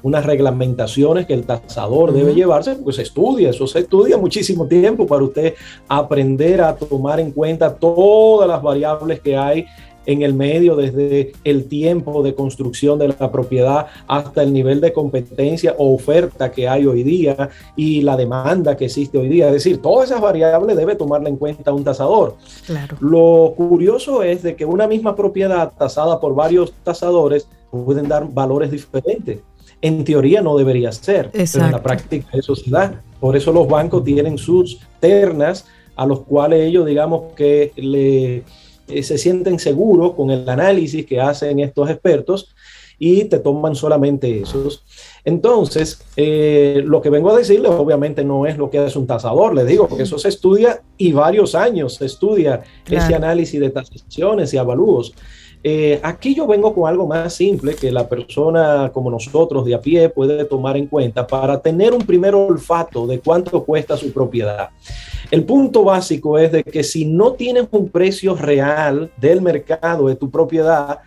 Speaker 7: unas reglamentaciones que el tasador debe llevarse, pues se estudia, eso se estudia muchísimo tiempo para usted aprender a tomar en cuenta todas las variables que hay en el medio, desde el tiempo de construcción de la propiedad hasta el nivel de competencia o oferta que hay hoy día y la demanda que existe hoy día. Es decir, todas esas variables debe tomarla en cuenta un tasador. Claro. Lo curioso es de que una misma propiedad tasada por varios tasadores pueden dar valores diferentes. En teoría no debería ser, pero en la práctica eso se da. Por eso los bancos tienen sus ternas a los cuales ellos, digamos, que le eh, se sienten seguros con el análisis que hacen estos expertos y te toman solamente esos. Entonces, eh, lo que vengo a decirles obviamente no es lo que hace un tasador, les digo, porque eso se estudia y varios años se estudia ese análisis de tasaciones y avalúos. Eh, aquí yo vengo con algo más simple que la persona como nosotros de a pie puede tomar en cuenta para tener un primer olfato de cuánto cuesta su propiedad. El punto básico es de que si no tienes un precio real del mercado de tu propiedad,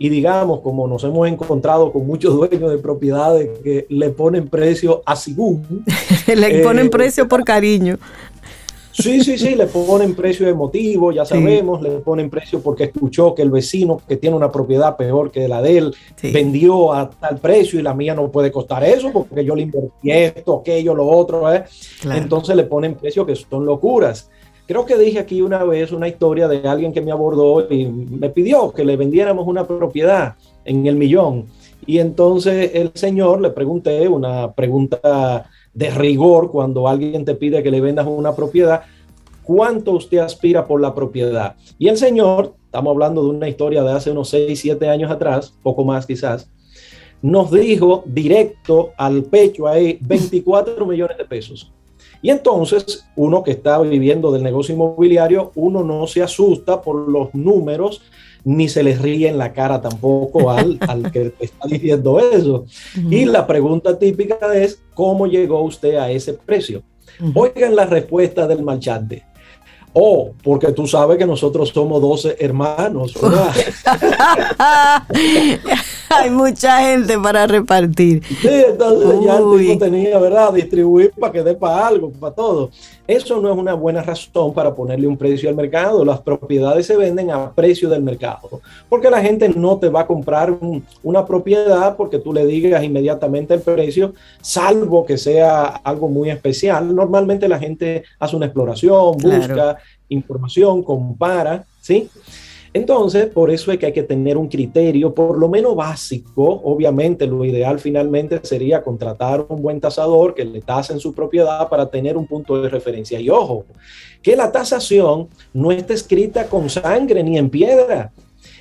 Speaker 7: y digamos, como nos hemos encontrado con muchos dueños de propiedades que le ponen precio a según.
Speaker 3: le ponen eh, precio por cariño.
Speaker 7: Sí, sí, sí, le ponen precio emotivo, ya sabemos, le ponen precio porque escuchó que el vecino que tiene una propiedad peor que la de él vendió a tal precio y la mía no puede costar eso porque yo le invertí esto, aquello, lo otro. ¿eh? Entonces le ponen precio que son locuras. Creo que dije aquí una vez una historia de alguien que me abordó y me pidió que le vendiéramos una propiedad en el millón. Y entonces el señor le pregunté una pregunta de rigor cuando alguien te pide que le vendas una propiedad, cuánto usted aspira por la propiedad. Y el señor, estamos hablando de una historia de hace unos 6, 7 años atrás, poco más quizás, nos dijo directo al pecho ahí 24 millones de pesos. Y entonces uno que está viviendo del negocio inmobiliario, uno no se asusta por los números ni se les ríe en la cara tampoco al, al que está diciendo eso. Y la pregunta típica es, ¿cómo llegó usted a ese precio? Oigan la respuesta del marchante. Oh, porque tú sabes que nosotros somos 12 hermanos.
Speaker 3: Hay mucha gente para repartir.
Speaker 7: Sí, entonces ya el tipo tenía, ¿verdad? Distribuir para que dé para algo, para todo. Eso no es una buena razón para ponerle un precio al mercado. Las propiedades se venden a precio del mercado. Porque la gente no te va a comprar una propiedad porque tú le digas inmediatamente el precio, salvo que sea algo muy especial. Normalmente la gente hace una exploración, busca información, compara, ¿sí? Entonces, por eso es que hay que tener un criterio, por lo menos básico. Obviamente, lo ideal finalmente sería contratar un buen tasador que le tase en su propiedad para tener un punto de referencia. Y ojo, que la tasación no está escrita con sangre ni en piedra.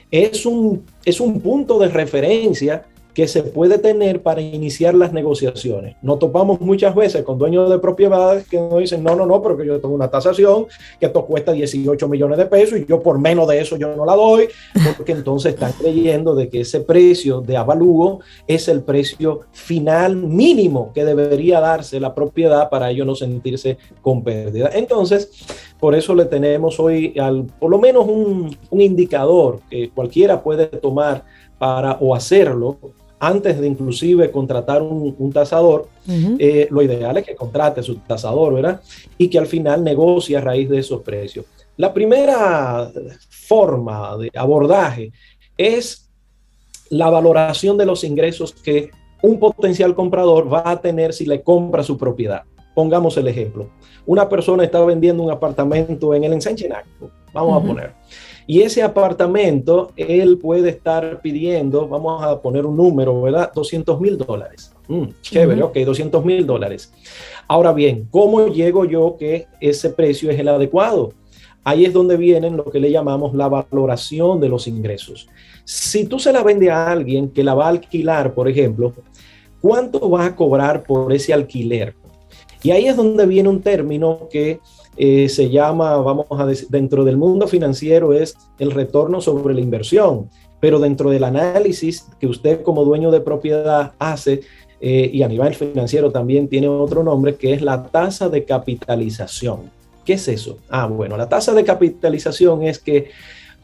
Speaker 7: Es un, es un punto de referencia que se puede tener para iniciar las negociaciones. Nos topamos muchas veces con dueños de propiedades que nos dicen, no, no, no, pero que yo tengo una tasación, que esto cuesta 18 millones de pesos y yo por menos de eso yo no la doy, porque entonces están creyendo de que ese precio de avalúo es el precio final mínimo que debería darse la propiedad para ellos no sentirse con pérdida. Entonces, por eso le tenemos hoy al, por lo menos un indicador que cualquiera puede tomar para o hacerlo antes de inclusive contratar un, tasador, eh, lo ideal es que contrate su tasador, ¿verdad? Y que al final negocie a raíz de esos precios. La primera forma de abordaje es la valoración de los ingresos que un potencial comprador va a tener si le compra su propiedad. Pongamos el ejemplo. Una persona está vendiendo un apartamento en el ensanche vamos a poner. Y ese apartamento, él puede estar pidiendo, vamos a poner un número, ¿verdad? 200 mil dólares. Mm, chévere, ok, 200 mil dólares. Ahora bien, ¿cómo llego yo que ese precio es el adecuado? Ahí es donde viene lo que le llamamos la valoración de los ingresos. Si tú se la vende a alguien que la va a alquilar, por ejemplo, ¿cuánto va a cobrar por ese alquiler? Y ahí es donde viene un término que eh, se llama, vamos a decir, dentro del mundo financiero es el retorno sobre la inversión, pero dentro del análisis que usted como dueño de propiedad hace, eh, y a nivel financiero también tiene otro nombre, que es la tasa de capitalización. ¿Qué es eso? Ah, bueno, la tasa de capitalización es que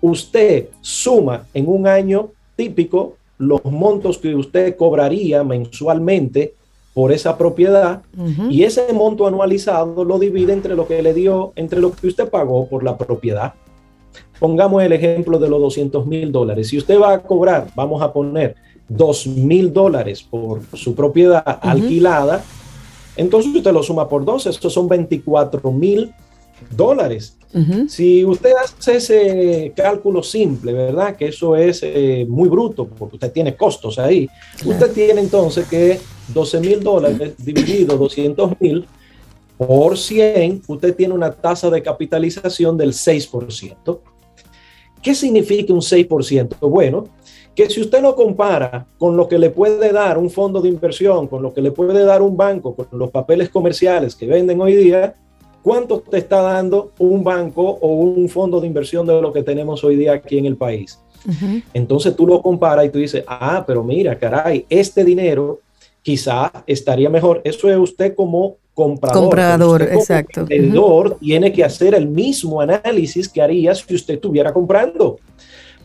Speaker 7: usted suma en un año típico los montos que usted cobraría mensualmente por esa propiedad y ese monto anualizado lo divide entre lo que le dio, entre lo que usted pagó por la propiedad. Pongamos el ejemplo de los 200 mil dólares. Si usted va a cobrar, vamos a poner 2 mil dólares por su propiedad alquilada, entonces usted lo suma por 12, estos son 24 mil dólares. Si usted hace ese cálculo simple, ¿verdad? Que eso es eh, muy bruto, porque usted tiene costos ahí. Usted tiene entonces que 12 mil dólares dividido 200 mil por 100, usted tiene una tasa de capitalización del 6%. ¿Qué significa un 6%? Bueno, que si usted lo compara con lo que le puede dar un fondo de inversión, con lo que le puede dar un banco, con los papeles comerciales que venden hoy día, ¿cuánto te está dando un banco o un fondo de inversión de lo que tenemos hoy día aquí en el país? Entonces tú lo comparas y tú dices, ah, pero mira, caray, este dinero quizá estaría mejor. Eso es usted como comprador.
Speaker 4: Comprador, exacto.
Speaker 7: El vendedor tiene que hacer el mismo análisis que haría si usted estuviera comprando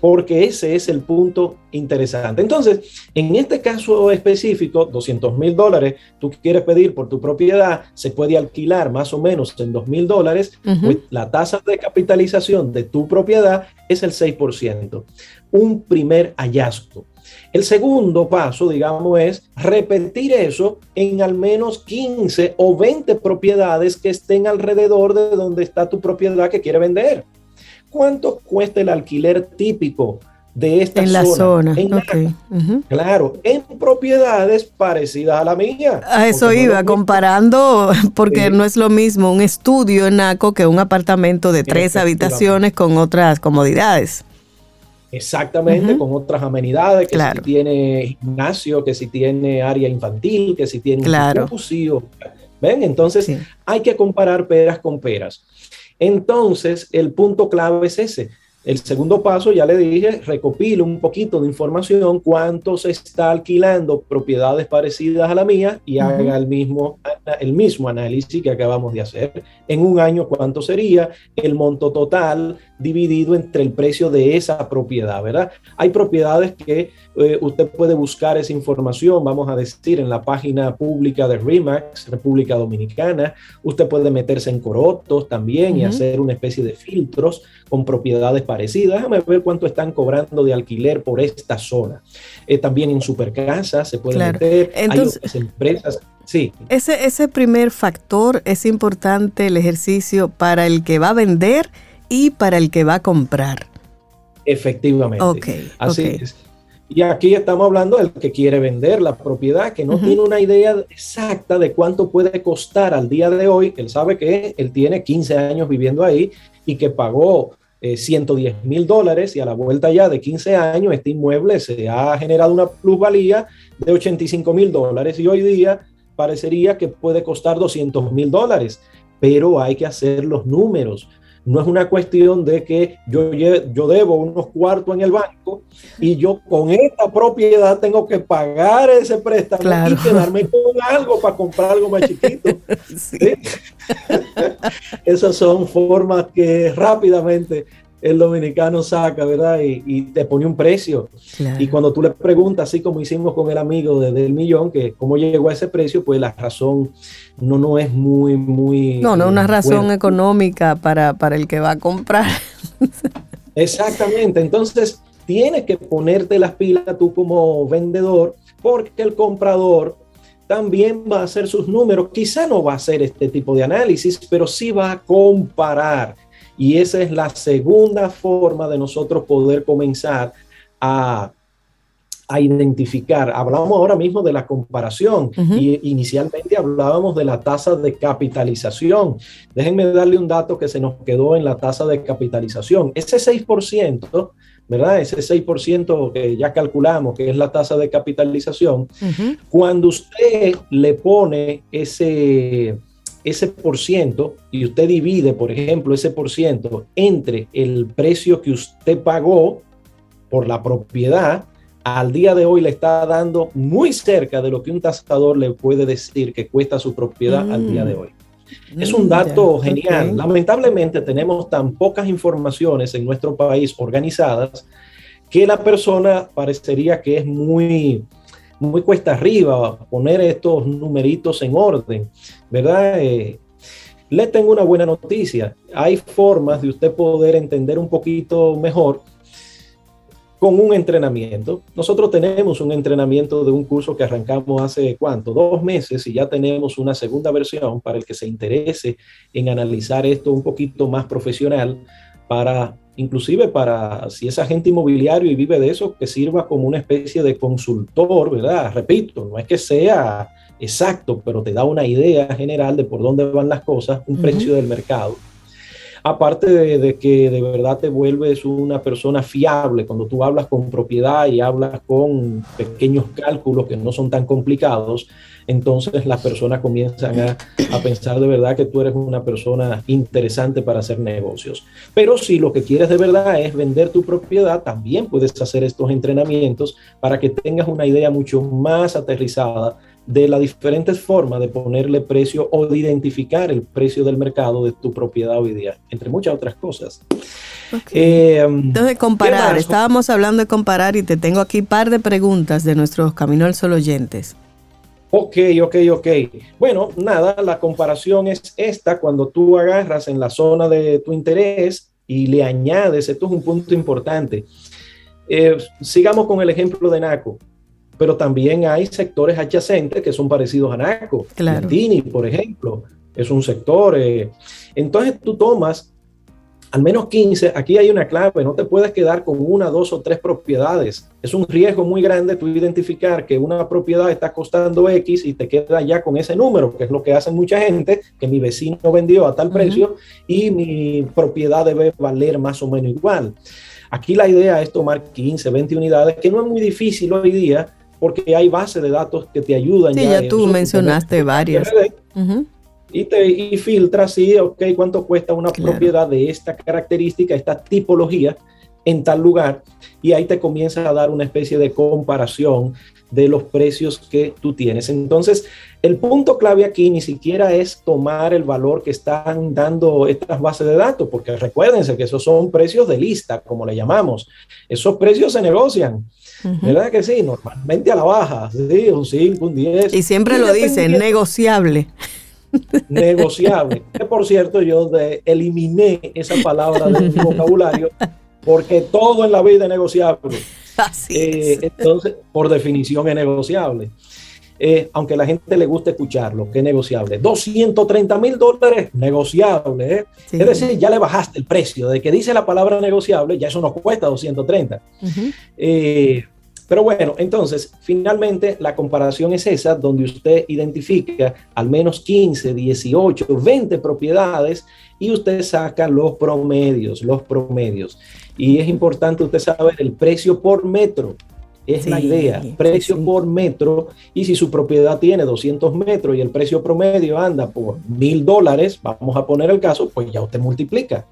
Speaker 7: porque ese es el punto interesante. Entonces, en este caso específico, 200 mil dólares, tú quieres pedir por tu propiedad, se puede alquilar más o menos en 2 mil dólares, pues la tasa de capitalización de tu propiedad es el 6%. Un primer hallazgo. El segundo paso, digamos, es repetir eso en al menos 15 o 20 propiedades que estén alrededor de donde está tu propiedad que quiere vender. ¿Cuánto cuesta el alquiler típico de esta
Speaker 4: en
Speaker 7: zona?
Speaker 4: La zona. En
Speaker 7: Claro, en propiedades parecidas a la mía.
Speaker 4: A eso iba, comparando, porque no es lo mismo un estudio en NACO que un apartamento de tres habitaciones con otras comodidades.
Speaker 7: Exactamente, con otras amenidades, que si tiene gimnasio, que si tiene área infantil, que si tiene
Speaker 4: claro.
Speaker 7: un ¿Ven? Entonces hay que comparar peras con peras. Entonces, el punto clave es ese. El segundo paso, ya le dije, recopilo un poquito de información, cuánto se está alquilando propiedades parecidas a la mía y haga el mismo, el mismo análisis que acabamos de hacer. En un año, cuánto sería el monto total dividido entre el precio de esa propiedad, ¿verdad? Hay propiedades que eh, usted puede buscar esa información, vamos a decir, en la página pública de REMAX, República Dominicana. Usted puede meterse en Corotos también y hacer una especie de filtros con propiedades parecidas. Déjame ver cuánto están cobrando de alquiler por esta zona. Eh, también en Supercasa se puede meter.
Speaker 4: Entonces,
Speaker 7: Hay empresas. Sí.
Speaker 4: Ese, ese primer factor es importante el ejercicio para el que va a vender y para el que va a comprar.
Speaker 7: Efectivamente. Ok. Así es. Y aquí estamos hablando del que quiere vender la propiedad, que no tiene una idea exacta de cuánto puede costar al día de hoy. Él sabe que él tiene 15 años viviendo ahí y que pagó 110 eh, mil dólares y a la vuelta ya de 15 años este inmueble se ha generado una plusvalía de 85 mil dólares y hoy día parecería que puede costar 200 mil dólares, pero hay que hacer los números. No es una cuestión de que yo, yo debo unos cuartos en el banco y yo con esta propiedad tengo que pagar ese préstamo y quedarme con algo para comprar algo más chiquito. Esas son formas que rápidamente el dominicano saca, ¿verdad? Y, te pone un precio. Y cuando tú le preguntas, así como hicimos con el amigo de, del millón, que cómo llegó a ese precio, pues la razón no, no es muy, muy...
Speaker 3: No, no es una razón económica para, para el que va a comprar.
Speaker 7: Exactamente. Entonces, tienes que ponerte las pilas tú como vendedor, porque el comprador también va a hacer sus números. Quizá no va a hacer este tipo de análisis, pero sí va a comparar y esa es la segunda forma de nosotros poder comenzar a, identificar. Hablamos ahora mismo de la comparación y inicialmente hablábamos de la tasa de capitalización. Déjenme darle un dato que se nos quedó en la tasa de capitalización. Ese 6%, ¿verdad? Ese 6% que ya calculamos que es la tasa de capitalización, cuando usted le pone ese ese por ciento y usted divide, por ejemplo, ese por ciento entre el precio que usted pagó por la propiedad, al día de hoy le está dando muy cerca de lo que un tasador le puede decir que cuesta su propiedad al día de mm. hoy. Es un dato genial. Lamentablemente tenemos tan pocas informaciones en nuestro país organizadas que la persona parecería que es muy, muy cuesta arriba poner estos numeritos en orden, ¿verdad? Eh, le tengo una buena noticia. Hay formas de usted poder entender un poquito mejor con un entrenamiento. Nosotros tenemos un entrenamiento de un curso que arrancamos hace cuánto, dos meses y ya tenemos una segunda versión para el que se interese en analizar esto un poquito más profesional para inclusive para si es agente inmobiliario y vive de eso, que sirva como una especie de consultor, ¿verdad? Repito, no es que sea exacto, pero te da una idea general de por dónde van las cosas, un precio del mercado. Aparte de, que de verdad te vuelves una persona fiable cuando tú hablas con propiedad y hablas con pequeños cálculos que no son tan complicados, entonces las personas comienzan a, a, pensar de verdad que tú eres una persona interesante para hacer negocios. Pero si lo que quieres de verdad es vender tu propiedad, también puedes hacer estos entrenamientos para que tengas una idea mucho más aterrizada de las diferentes formas de ponerle precio o de identificar el precio del mercado de tu propiedad hoy día, entre muchas otras cosas.
Speaker 3: Eh, Entonces, comparar, estábamos hablando de comparar y te tengo aquí un par de preguntas de nuestros Camino al Sol oyentes.
Speaker 7: Ok, ok, ok. Bueno, nada, la comparación es esta cuando tú agarras en la zona de tu interés y le añades, esto es un punto importante. Eh, sigamos con el ejemplo de NACO pero también hay sectores adyacentes que son parecidos a NACO. Claro. Dini, por ejemplo, es un sector. Eh, entonces tú tomas al menos 15, aquí hay una clave, no te puedes quedar con una, dos o tres propiedades. Es un riesgo muy grande tú identificar que una propiedad está costando X y te queda ya con ese número, que es lo que hacen mucha gente, que mi vecino vendió a tal precio y mi propiedad debe valer más o menos igual. Aquí la idea es tomar 15, 20 unidades, que no es muy difícil hoy día, porque hay bases de datos que te ayudan.
Speaker 3: Sí, ya, tú mencionaste varias.
Speaker 7: Y, te, y filtras, sí, ok, cuánto cuesta una propiedad de esta característica, esta tipología en tal lugar, y ahí te comienza a dar una especie de comparación de los precios que tú tienes. Entonces, el punto clave aquí ni siquiera es tomar el valor que están dando estas bases de datos, porque recuérdense que esos son precios de lista, como le llamamos. Esos precios se negocian. ¿Verdad que sí? Normalmente a la baja, sí, un 5, un 10.
Speaker 3: Y siempre lo dicen, negociable.
Speaker 7: Negociable. Que por cierto, yo eliminé esa palabra de mi vocabulario porque todo en la vida es negociable. Así eh, Entonces, por definición es negociable. Eh, aunque a la gente le guste escucharlo, que es negociable. 230 mil dólares, negociable. ¿eh? Es decir, ya le bajaste el precio. De que dice la palabra negociable, ya eso nos cuesta 230. Pero bueno, entonces, finalmente la comparación es esa, donde usted identifica al menos 15, 18, 20 propiedades y usted saca los promedios, los promedios. Y es importante usted saber el precio por metro. Es la idea, precio por metro. Y si su propiedad tiene 200 metros y el precio promedio anda por mil dólares, vamos a poner el caso, pues ya usted multiplica.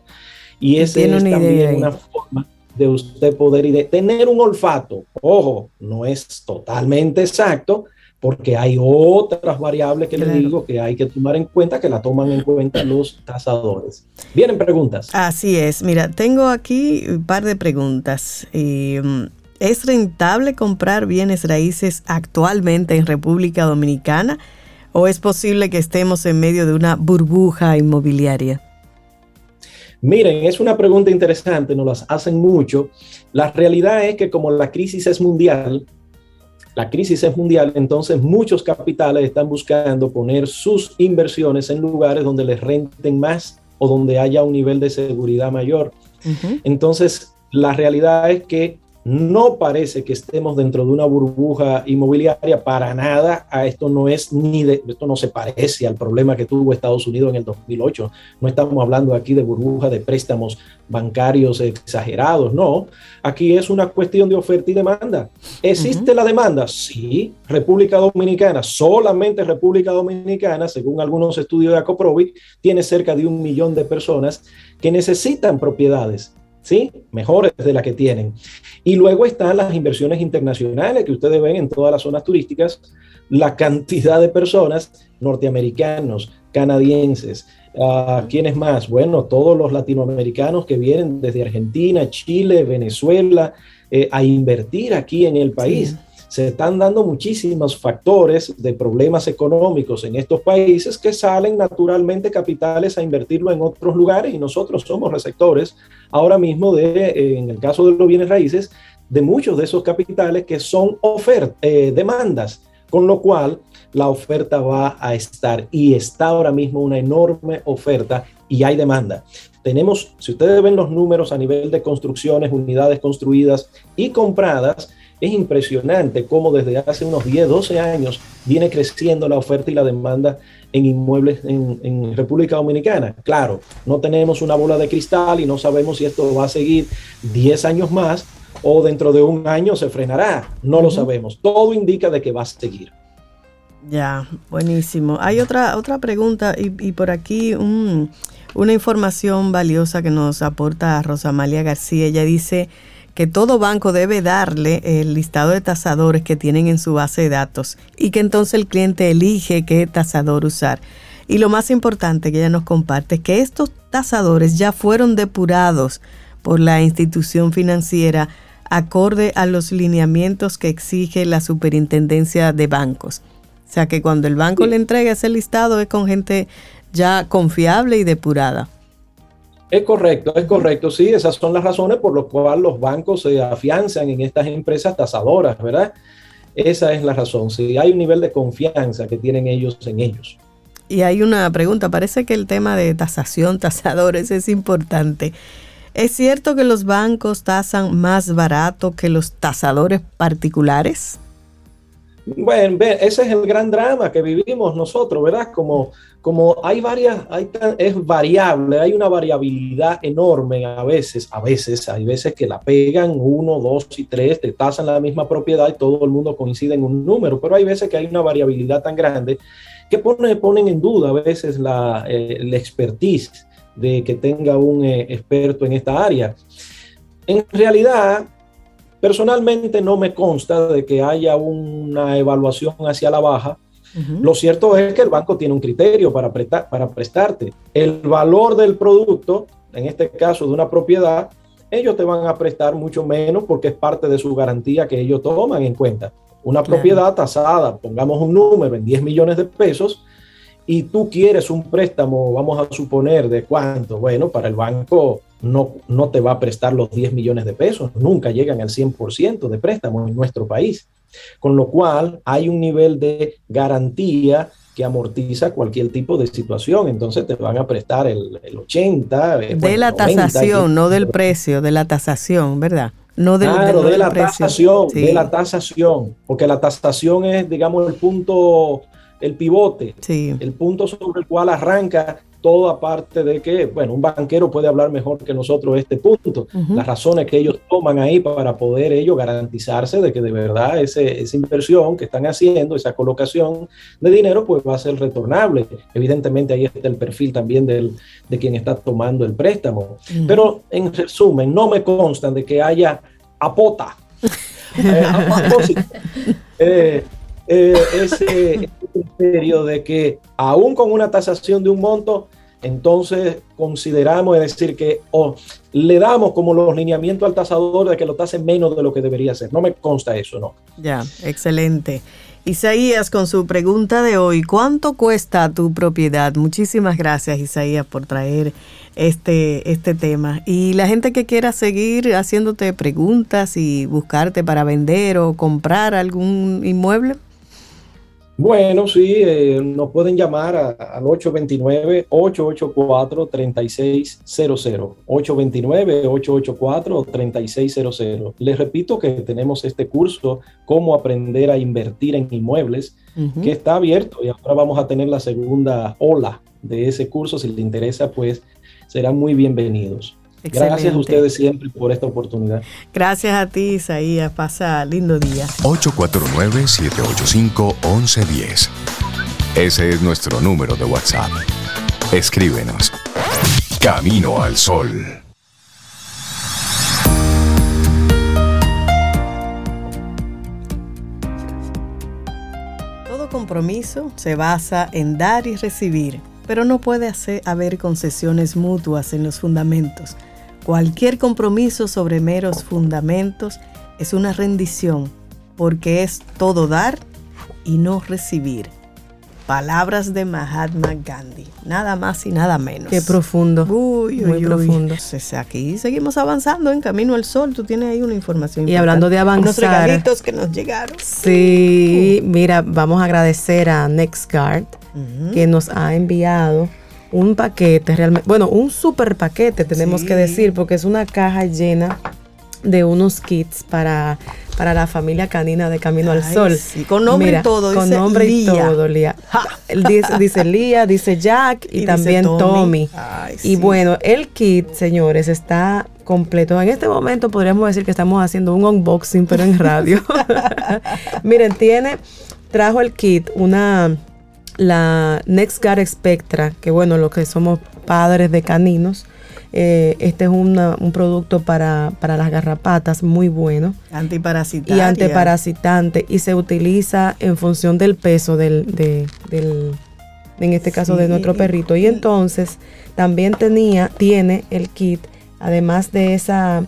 Speaker 7: Y esa es también una forma de usted poder y de tener un olfato. Ojo, no es totalmente exacto, porque hay otras variables que le digo que hay que tomar en cuenta, que la toman en cuenta los tasadores. Vienen preguntas.
Speaker 3: Así es. Mira, tengo aquí un par de preguntas. Mm, ¿Es rentable comprar bienes raíces actualmente en República Dominicana o es posible que estemos en medio de una burbuja inmobiliaria?
Speaker 7: Miren, es una pregunta interesante, nos las hacen mucho. La realidad es que como la crisis es mundial, la crisis es mundial, entonces muchos capitales están buscando poner sus inversiones en lugares donde les renten más o donde haya un nivel de seguridad mayor. Entonces, la realidad es que no parece que estemos dentro de una burbuja inmobiliaria para nada. A esto no es ni de, esto no se parece al problema que tuvo Estados Unidos en el 2008. No estamos hablando aquí de burbuja de préstamos bancarios exagerados, no. Aquí es una cuestión de oferta y demanda. ¿Existe la demanda? Sí. República Dominicana, solamente República Dominicana, según algunos estudios de Acoprovi, tiene cerca de un millón de personas que necesitan propiedades ¿sí? Mejores de las que tienen. Y luego están las inversiones internacionales que ustedes ven en todas las zonas turísticas, la cantidad de personas norteamericanos, canadienses, uh, ¿quiénes más? Bueno, todos los latinoamericanos que vienen desde Argentina, Chile, Venezuela, eh, a invertir aquí en el país se están dando muchísimos factores de problemas económicos en estos países que salen naturalmente capitales a invertirlo en otros lugares y nosotros somos receptores ahora mismo de, eh, en el caso de los bienes raíces, de muchos de esos capitales que son eh, demandas, con lo cual la oferta va a estar y está ahora mismo una enorme oferta y hay demanda. Tenemos, si ustedes ven los números a nivel de construcciones, unidades construidas y compradas, es impresionante cómo desde hace unos 10, 12 años viene creciendo la oferta y la demanda en inmuebles en, República Dominicana. Claro, no tenemos una bola de cristal y no sabemos si esto va a seguir 10 años más o dentro de un año se frenará. No lo sabemos. Todo indica de que va a seguir.
Speaker 3: Ya, buenísimo. Hay otra, otra pregunta y, por aquí una información valiosa que nos aporta Rosamalia García. Ella dice que todo banco debe darle el listado de tasadores que tienen en su base de datos y que entonces el cliente elige qué tasador usar. Y lo más importante que ella nos comparte es que estos tasadores ya fueron depurados por la institución financiera acorde a los lineamientos que exige la superintendencia de bancos. O sea que cuando el banco le entrega ese listado es con gente ya confiable y depurada.
Speaker 7: Es correcto, es correcto, sí, esas son las razones por las cuales los bancos se afianzan en estas empresas tasadoras, ¿verdad? Esa es la razón, sí, hay un nivel de confianza que tienen ellos en ellos.
Speaker 3: Y hay una pregunta, parece que el tema de tasación, tasadores es importante. ¿Es cierto que los bancos tasan más barato que los tasadores particulares?
Speaker 7: Bueno, ese es el gran drama que vivimos nosotros, ¿verdad? Como, como hay varias, hay, es variable, hay una variabilidad enorme a veces, a veces, hay veces que la pegan uno, dos y tres, te tasan la misma propiedad y todo el mundo coincide en un número, pero hay veces que hay una variabilidad tan grande que pone, ponen en duda a veces la, eh, expertise de que tenga un eh, experto en esta área. En realidad, Personalmente no me consta de que haya una evaluación hacia la baja. Lo cierto es que el banco tiene un criterio para, para prestarte. El valor del producto, en este caso de una propiedad, ellos te van a prestar mucho menos porque es parte de su garantía que ellos toman en cuenta. Una propiedad tasada, pongamos un número en 10 millones de pesos, y tú quieres un préstamo, vamos a suponer, de cuánto, bueno, para el banco no, no te va a prestar los 10 millones de pesos, nunca llegan al 100% de préstamo en nuestro país. Con lo cual hay un nivel de garantía que amortiza cualquier tipo de situación. Entonces te van a prestar el, 80.
Speaker 3: Eh, de la tasación, no del precio, de la tasación, ¿verdad?
Speaker 7: No de, claro, de, la tasación, de la tasación, porque la tasación es, digamos, el punto, el pivote, el punto sobre el cual arranca todo aparte de que, bueno, un banquero puede hablar mejor que nosotros este punto, las razones que ellos toman ahí para poder ellos garantizarse de que de verdad ese, esa inversión que están haciendo, esa colocación de dinero, pues va a ser retornable. Evidentemente ahí está el perfil también del, de quien está tomando el préstamo. Pero en resumen, no me constan de que haya apota. eh, eh, eh, ese, criterio de que aún con una tasación de un monto, entonces consideramos, es decir, que le damos como los lineamientos al tasador de que lo tase menos de lo que debería ser. No me consta eso, ¿no?
Speaker 3: Ya, excelente. Isaías, con su pregunta de hoy, ¿cuánto cuesta tu propiedad? Muchísimas gracias, Isaías, por traer este, este tema. Y la gente que quiera seguir haciéndote preguntas y buscarte para vender o comprar algún inmueble.
Speaker 7: Bueno, sí, eh, nos pueden llamar al 829-884-3600. 829-884-3600. Les repito que tenemos este curso, Cómo aprender a invertir en inmuebles, que está abierto y ahora vamos a tener la segunda ola de ese curso. Si les interesa, pues serán muy bienvenidos. Gracias a ustedes siempre por esta oportunidad.
Speaker 3: Gracias a ti, Isaías. Pasa lindo día.
Speaker 5: 849-785-1110. Ese es nuestro número de WhatsApp. Escríbenos. Camino al Sol.
Speaker 3: Todo compromiso se basa en dar y recibir, pero no puede haber concesiones mutuas en los fundamentos Cualquier compromiso sobre meros fundamentos es una rendición, porque es todo dar y no recibir. Palabras de Mahatma Gandhi, nada más y nada menos.
Speaker 4: Qué profundo.
Speaker 3: Uy, muy profundo. Aquí seguimos avanzando en Camino al Sol. Tú tienes ahí una información.
Speaker 4: Y hablando de avanzar. Unos
Speaker 3: regalitos que nos llegaron.
Speaker 4: Sí, mira, vamos a agradecer a NextGuard que nos ha enviado un paquete realmente, bueno, un super paquete tenemos que decir, porque es una caja llena de unos kits para, para la familia canina de Camino al Sol.
Speaker 3: con nombre y todo.
Speaker 4: Con nombre y todo, Lía. Dice, dice Lía, dice Jack y, también Tommy. y bueno, el kit, señores, está completo. En este momento podríamos decir que estamos haciendo un unboxing, pero en radio. Miren, tiene, trajo el kit una la NextGuard Spectra, que bueno, los que somos padres de caninos, eh, este es un producto para, las garrapatas muy bueno.
Speaker 3: Antiparasitante.
Speaker 4: Y antiparasitante. Y se utiliza en función del peso del, del en este caso de nuestro perrito. Y entonces también tenía, tiene el kit, además de esa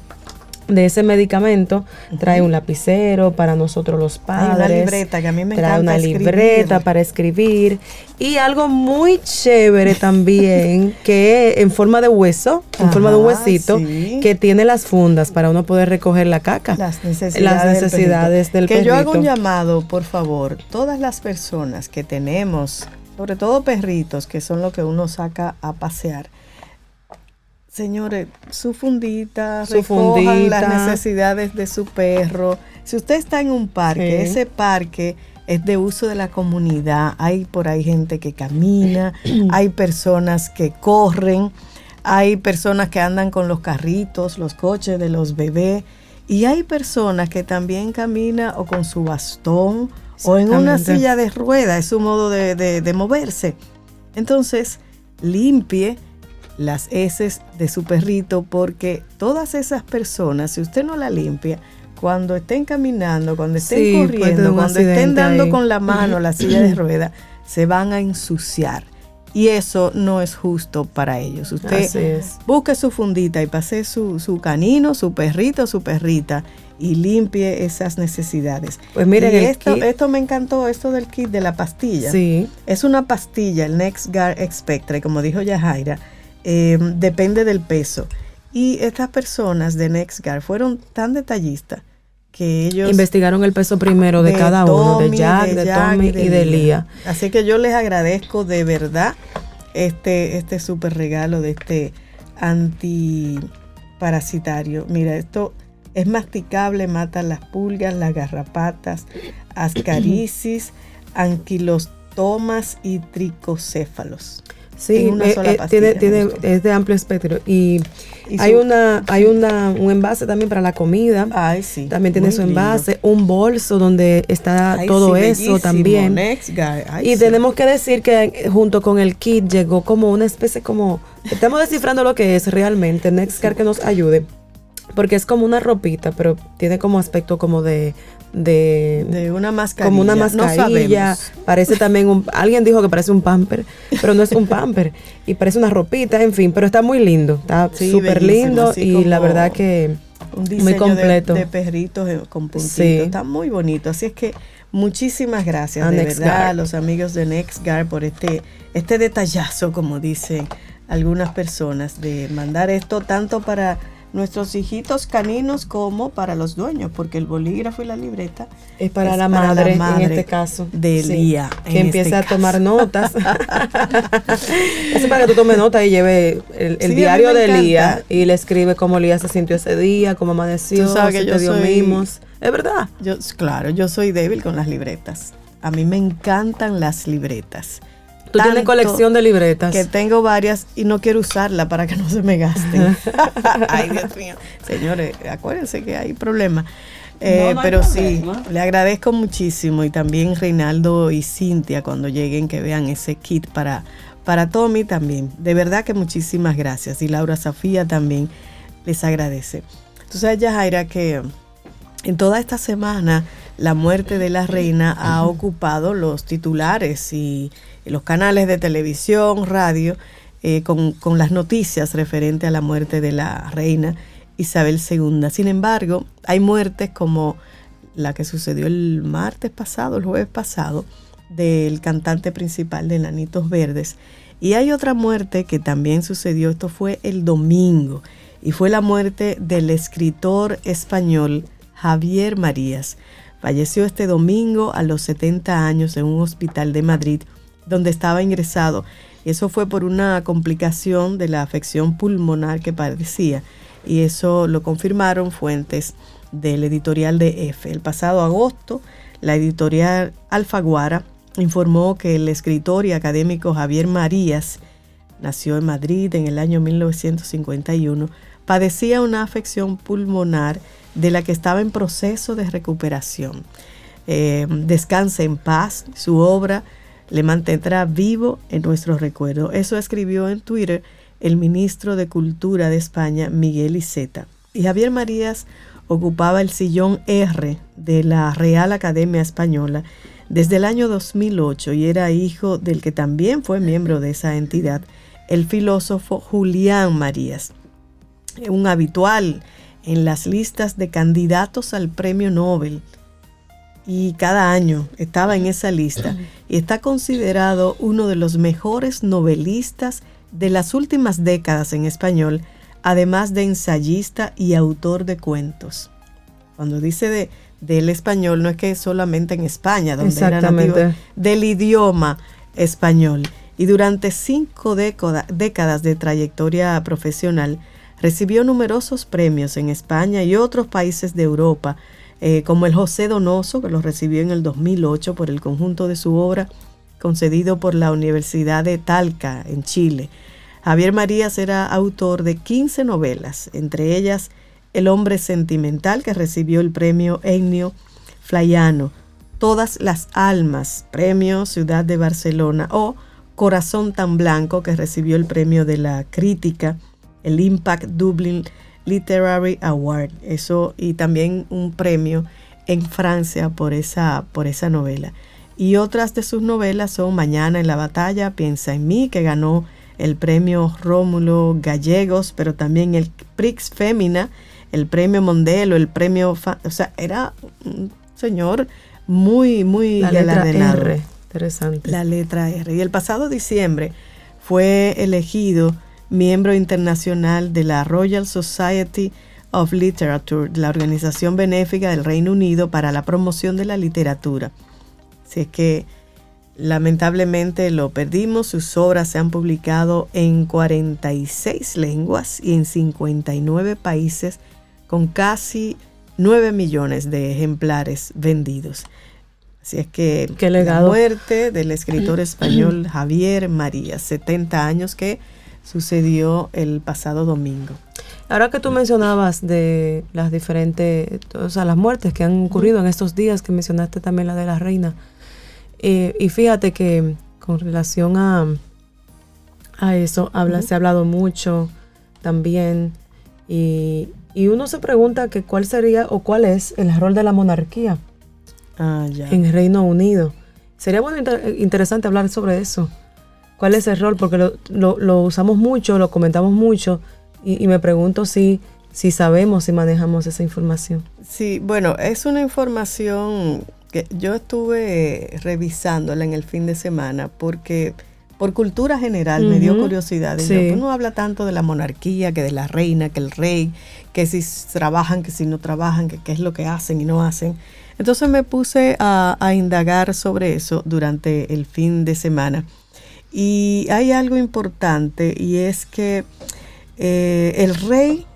Speaker 4: de ese medicamento trae un lapicero para nosotros los padres. una
Speaker 3: libreta que a mí me
Speaker 4: trae una libreta para escribir y algo muy chévere también que en forma de hueso, en forma de un huesito que tiene las fundas para uno poder recoger la caca.
Speaker 3: Las necesidades, del, perrito. Que yo hago un llamado, por favor, todas las personas que tenemos, sobre todo perritos, que son los que uno saca a pasear Señores, su fundita, su fundita. las necesidades de su perro. Si usted está en un parque, ese parque es de uso de la comunidad. Hay por ahí gente que camina, hay personas que corren, hay personas que andan con los carritos, los coches de los bebés, y hay personas que también caminan o con su bastón o en una silla de rueda, es su modo de, de moverse. Entonces, limpie las heces de su perrito porque todas esas personas, si usted no la limpia, cuando estén caminando, cuando estén corriendo, cuando estén dando con la mano la silla de rueda, se van a ensuciar. Y eso no es justo para ellos. Usted busque su fundita y pase su, su canino, su perrito, su perrita y limpie esas necesidades. Pues miren, esto, esto me encantó, esto del kit de la pastilla.
Speaker 4: Sí.
Speaker 3: Es una pastilla, el NextGuard Spectra, como dijo Yajaira, Em, depende del peso. Y estas personas de NextGuard fueron tan detallistas que ellos...
Speaker 4: Investigaron el peso primero de, cada uno, de Jack, de, Tommy y de, Lía.
Speaker 3: Así que yo les agradezco de verdad este, este súper regalo de este antiparasitario. Mira, esto Es masticable, mata las pulgas, las garrapatas, ascarisis, anquilostomas y tricocéfalos.
Speaker 4: Sí, una eh, sola eh, tiene, tiene, es de amplio espectro. Y, hay una, hay una, un envase también para la comida.
Speaker 3: Ay, sí.
Speaker 4: También tiene su envase, un bolso donde está todo eso también. y tenemos que decir que junto con el kit llegó como una especie como, estamos descifrando lo que es realmente, Nextcar que nos ayude. Porque es como una ropita, pero tiene como aspecto como de
Speaker 3: de, una mascarilla.
Speaker 4: Como una mascarilla. parece también un. Alguien dijo que parece un pamper, pero no es un pamper. Y parece una ropita, en fin, pero está muy lindo. Está súper lindo y la verdad que.
Speaker 3: Un muy completo. De, perritos eh, con puntitos. Está muy bonito. Así es que muchísimas gracias de verdad a los amigos de NextGuard por este, este detallazo, como dicen algunas personas, de mandar esto tanto para nuestros hijitos caninos como para los dueños, porque el bolígrafo y la libreta
Speaker 4: es para, la, madre, en este caso
Speaker 3: de Lía,
Speaker 4: que empiece a tomar notas. es para que tú tomes nota y lleve el, diario de Lía y le escribe cómo Lía se sintió ese día, cómo amaneció, tú sabes que yo dio mimos. Es verdad.
Speaker 3: Yo, claro, yo soy débil con las libretas. A mí me encantan las libretas.
Speaker 4: Tú tienes colección de libretas.
Speaker 3: Que tengo varias y no quiero usarla para que no se me gasten. Ay, Dios mío. Señores, acuérdense que hay problemas. Eh, pero sí, le agradezco muchísimo y también Reinaldo y Cintia cuando lleguen que vean ese kit para, para Tommy también. De verdad que muchísimas gracias. Y Laura Sofía también les agradece. Tú sabes, Jaira, que en toda esta semana la muerte de la reina ha ocupado los titulares y los canales de televisión, radio, eh, con, las noticias referente a la muerte de la reina Isabel II. Sin embargo, hay muertes como la que sucedió el martes pasado, el jueves pasado, del cantante principal de Nanitos Verdes. Y hay otra muerte que también sucedió, esto fue el domingo, y fue la muerte del escritor español Javier Marías. Falleció este domingo a los 70 años en un hospital de Madrid donde estaba ingresado. Eso fue por una complicación de la afección pulmonar que padecía y eso lo confirmaron fuentes del editorial de EFE. El pasado agosto, la editorial Alfaguara informó que el escritor y académico Javier Marías, nació en Madrid en el año 1951, padecía una afección pulmonar de la que estaba en proceso de recuperación. Eh, descanse en paz, su obra le mantendrá vivo en nuestro recuerdo. Eso escribió en Twitter el ministro de Cultura de España, Miguel Iceta. Y Javier Marías ocupaba el sillón R de la Real Academia Española desde el año 2008 y era hijo del que también fue miembro de esa entidad, el filósofo Julián Marías, un habitual en las listas de candidatos al premio Nobel y cada año estaba en esa lista y está considerado uno de los mejores novelistas de las últimas décadas en español, además de ensayista y autor de cuentos. Cuando dice de, del español, no es que solamente en España, donde era nativo del idioma español. Y durante cinco décadas de trayectoria profesional, recibió numerosos premios en España y otros países de Europa, eh, como el José Donoso, que lo recibió en el 2008 por el conjunto de su obra, concedido por la Universidad de Talca, en Chile. Javier Marías era autor de 15 novelas, entre ellas El hombre sentimental, que recibió el premio Ennio Flaiano, Todas las almas, premio Ciudad de Barcelona, o Corazón tan blanco, que recibió el premio de la crítica, el Impact Dublin Literary Award, eso y también un premio en Francia por esa, por esa novela. Y otras de sus novelas son Mañana en la batalla, Piensa en mí, que ganó el premio Rómulo Gallegos, pero también el Prix Femina, el premio Mondelo, el premio... o sea, era un señor muy, muy
Speaker 4: la letra R, interesante.
Speaker 3: La letra R. Y el pasado diciembre fue elegido miembro internacional de la Royal Society of Literature, la organización benéfica del Reino Unido para la promoción de la literatura. Así es que lamentablemente lo perdimos, sus obras se han publicado en 46 lenguas y en 59 países con casi 9 millones de ejemplares vendidos. Así es que la muerte del escritor español Javier María, 70 años que sucedió el pasado domingo.
Speaker 4: Ahora que tú mencionabas de las diferentes, o sea, las muertes que han ocurrido en estos días, que mencionaste también la de la reina, eh, y fíjate que con relación a, a eso, habla, se ha hablado mucho también, y, y, uno se pregunta que cuál sería o cuál es el rol de la monarquía
Speaker 3: ah,
Speaker 4: en Reino Unido. Sería bueno interesante hablar sobre eso. ¿Cuál es el rol? Porque lo, lo, lo usamos mucho, lo comentamos mucho, y, me pregunto si, si sabemos, si manejamos esa información.
Speaker 3: Sí, bueno, es una información que yo estuve revisándola en el fin de semana porque por cultura general me dio curiosidad. Uno habla tanto de la monarquía, que de la reina, que el rey, que si trabajan, que si no trabajan, que qué es lo que hacen y no hacen. Entonces me puse a, a indagar sobre eso durante el fin de semana. Y hay algo importante y es que eh, el rey,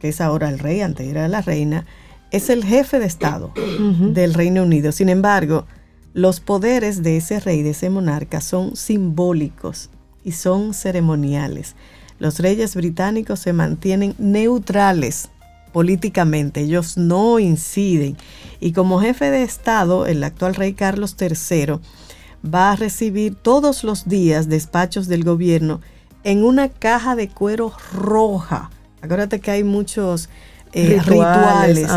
Speaker 3: que es ahora el rey, antes era la reina, es el jefe de Estado del Reino Unido. Sin embargo, los poderes de ese rey, de ese monarca, son simbólicos y son ceremoniales. Los reyes británicos se mantienen neutrales políticamente, ellos no inciden. Y como jefe de Estado, el actual rey Carlos III va a recibir todos los días despachos del gobierno en una caja de cuero roja. Acuérdate que hay muchos eh, rituales,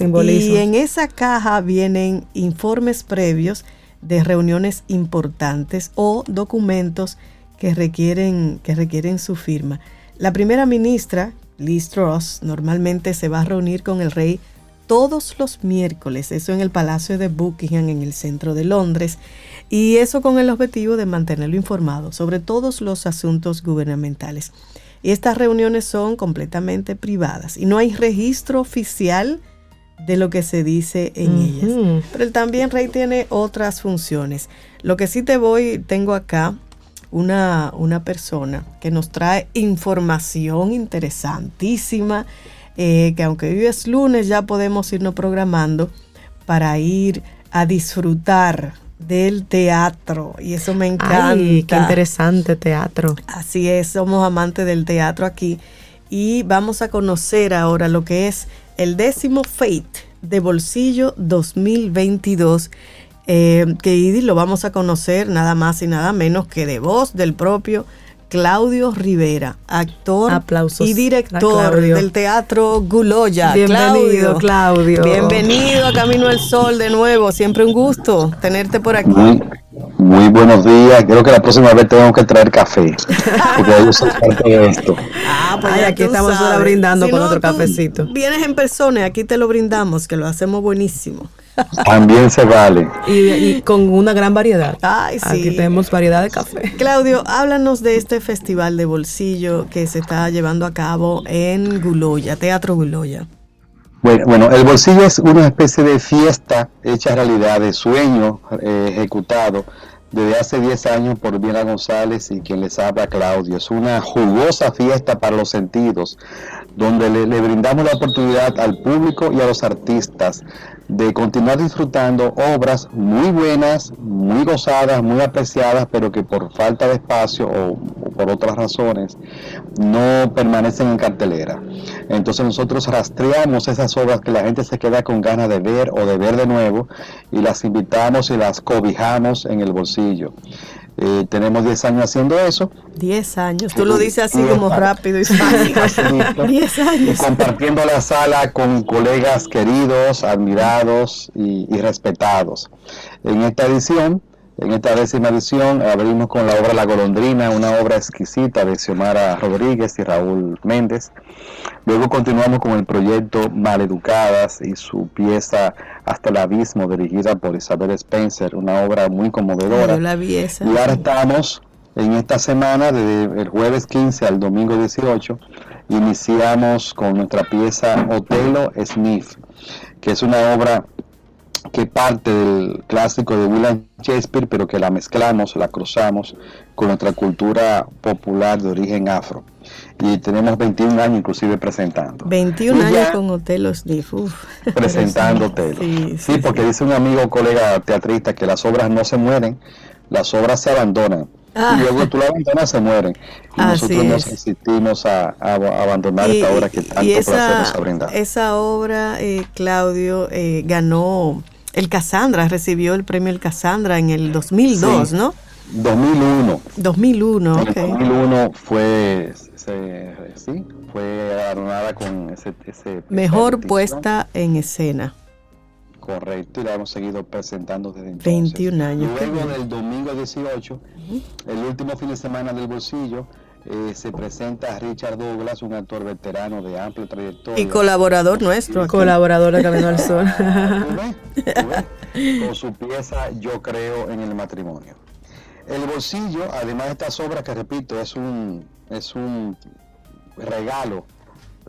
Speaker 3: y en esa caja vienen informes previos de reuniones importantes o documentos que requieren, que requieren su firma. La primera ministra, Liz Truss, normalmente se va a reunir con el rey todos los miércoles, eso en el Palacio de Buckingham en el centro de Londres, y eso con el objetivo de mantenerlo informado sobre todos los asuntos gubernamentales. Y estas reuniones son completamente privadas y no hay registro oficial de lo que se dice en ellas. Pero el también rey tiene otras funciones. Lo que sí te voy, tengo acá una, una persona que nos trae información interesantísima, eh, que aunque hoy es lunes ya podemos irnos programando para ir a disfrutar del teatro y eso me encanta. Ay,
Speaker 4: qué interesante teatro.
Speaker 3: Así es, somos amantes del teatro aquí y vamos a conocer ahora lo que es el décimo Fate de Bolsillo 2022. Eh, que lo vamos a conocer nada más y nada menos que de voz del propio Claudio Rivera, actor y director del Teatro Guloya.
Speaker 4: Bienvenido, Claudio.
Speaker 3: Bienvenido a Camino al Sol de nuevo. Siempre un gusto tenerte por aquí.
Speaker 8: Muy, buenos días. Creo que la próxima vez tengo que traer café. Porque parte de esto.
Speaker 3: Ah, pues aquí estamos ahora brindando con otro cafecito. Vienes en persona y aquí te lo brindamos, que lo hacemos buenísimo.
Speaker 8: También se vale.
Speaker 4: Y, con una gran variedad. Aquí tenemos variedad de café.
Speaker 3: Claudio, háblanos de este festival de bolsillo que se está llevando a cabo en Guloya, Teatro Guloya.
Speaker 8: Bueno, el bolsillo es una especie de fiesta hecha realidad, de sueño eh, ejecutado desde hace 10 años por Viena González y quien les habla Claudio. Es una jugosa fiesta para los sentidos, donde le, brindamos la oportunidad al público y a los artistas de continuar disfrutando obras muy buenas, muy gozadas, muy apreciadas, pero que por falta de espacio o, por otras razones no permanecen en cartelera. Entonces nosotros rastreamos esas obras que la gente se queda con ganas de ver o de ver de nuevo y las invitamos y las cobijamos en el bolsillo. Eh, tenemos 10 años haciendo eso.
Speaker 3: 10 años, tú lo dices así como rápido y fácil.
Speaker 8: 10 años. compartiendo la sala con colegas queridos, admirados y, y respetados. En esta edición en esta décima edición abrimos con la obra La Golondrina, una obra exquisita de Xiomara Rodríguez y Raúl Méndez. Luego continuamos con el proyecto Maleducadas y su pieza Hasta el Abismo, dirigida por Isabel Spencer, una obra muy conmovedora. Y ahora estamos en esta semana, desde el jueves 15 al domingo 18, iniciamos con nuestra pieza Otelo Sniff, que es una obra que parte del clásico de William Shakespeare, pero que la mezclamos, la cruzamos con nuestra cultura popular de origen afro. Y tenemos 21 años inclusive presentando.
Speaker 3: 21 años con Otelo Sniff.
Speaker 8: presentando Otelo. Sí, porque dice un amigo, colega teatrista, que las obras no se mueren, las obras se abandonan. Ah. Y luego tú la abandonas, se mueren. Y nosotros nos resistimos a, abandonar esta obra que tanto esa, placer nos ha brindado.
Speaker 3: Esa obra, eh, Claudio, eh, ganó el Cassandra, recibió el premio El Cassandra en el 2002, ¿no?
Speaker 8: 2001.
Speaker 3: 2001, ok.
Speaker 8: 2001 fue, sí, fue adornada con ese...
Speaker 3: Mejor puesta en escena.
Speaker 8: Correcto, y la hemos seguido presentando desde
Speaker 3: entonces. 21 años.
Speaker 8: Luego del domingo 18, el último fin de semana del bolsillo, eh, se presenta Richard Douglas, un actor veterano de amplia trayectoria.
Speaker 3: Y colaborador nuestro.
Speaker 4: Colaborador de Camino al Sol.
Speaker 8: Con su pieza Yo creo en el matrimonio. El bolsillo, además de estas obras que repito, es un, es un regalo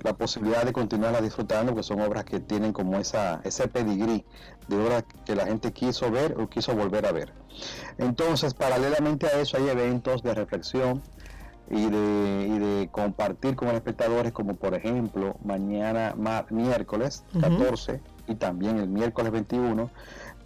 Speaker 8: la posibilidad de continuarla disfrutando, que son obras que tienen como esa, ese pedigrí de obras que la gente quiso ver o quiso volver a ver. Entonces, paralelamente a eso hay eventos de reflexión y de, de compartir con los espectadores, como por ejemplo mañana miércoles 14 y también el miércoles 21,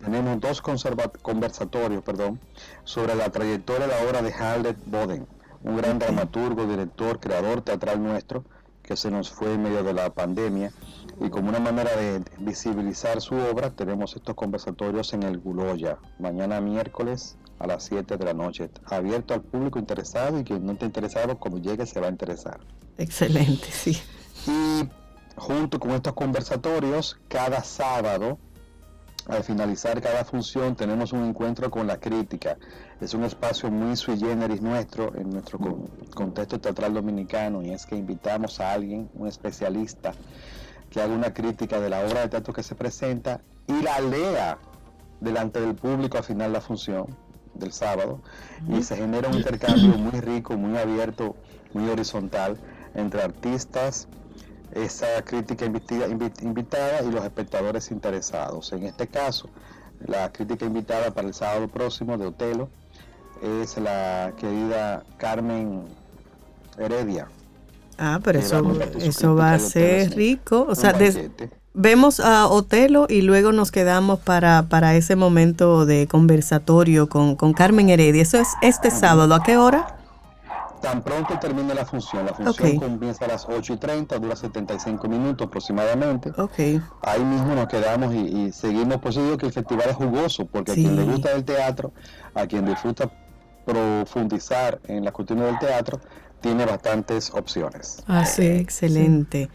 Speaker 8: tenemos dos conversatorios perdón, sobre la trayectoria de la obra de Harlet Boden, un gran dramaturgo, director, creador teatral nuestro, que se nos fue en medio de la pandemia y como una manera de visibilizar su obra tenemos estos conversatorios en el Guloya, mañana miércoles a las 7 de la noche, abierto al público interesado y quien no esté interesado cuando llegue se va a interesar.
Speaker 3: Excelente, sí.
Speaker 8: Y junto con estos conversatorios, cada sábado al finalizar cada función tenemos un encuentro con la crítica. Es un espacio muy sui generis nuestro, en nuestro contexto teatral dominicano, y es que invitamos a alguien, un especialista, que haga una crítica de la obra de teatro que se presenta y la lea delante del público al final de la función del sábado. Y se genera un intercambio muy rico, muy abierto, muy horizontal entre artistas, esa crítica invitada y los espectadores interesados. En este caso, la crítica invitada para el sábado próximo de Otelo es la querida Carmen Heredia.
Speaker 3: Ah, pero eso, eso va a ser rico. O sea, vemos a Otelo y luego nos quedamos para, para ese momento de conversatorio con, con Carmen Heredia. Eso es este sábado. ¿A qué hora?
Speaker 8: Tan pronto termine la función, la función comienza a las 8 y 30, dura 75 minutos aproximadamente.
Speaker 3: Okay.
Speaker 8: Ahí mismo nos quedamos y, seguimos. Por eso digo que el festival es jugoso, porque a quien le gusta el teatro, a quien disfruta profundizar en la cuestiones del teatro, tiene bastantes opciones.
Speaker 3: Ah, sí, excelente.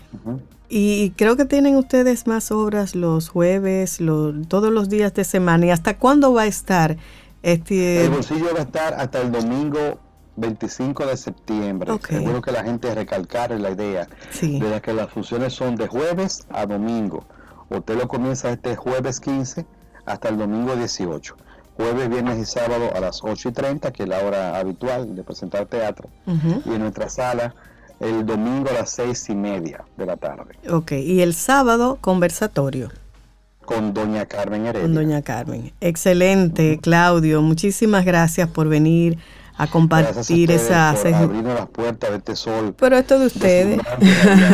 Speaker 3: Y creo que tienen ustedes más obras los jueves, todos los días de semana. ¿Y hasta cuándo va a estar? Este...
Speaker 8: El bolsillo va a estar hasta el domingo 25 de septiembre. Okay. Seguro que la gente recalcar la idea de que las funciones son de jueves a domingo. Usted lo comienza este jueves 15 hasta el domingo 18. Jueves, viernes y sábado a las 8 y 30, que es la hora habitual de presentar teatro. Y en nuestra sala el domingo a las 6 y media de la tarde.
Speaker 3: Ok, y el sábado conversatorio.
Speaker 8: Con doña Carmen Heredia.
Speaker 3: Con doña Carmen. Excelente, Claudio. Muchísimas gracias por venir a compartir esa...
Speaker 8: las puertas de este sol.
Speaker 3: Pero esto de ustedes,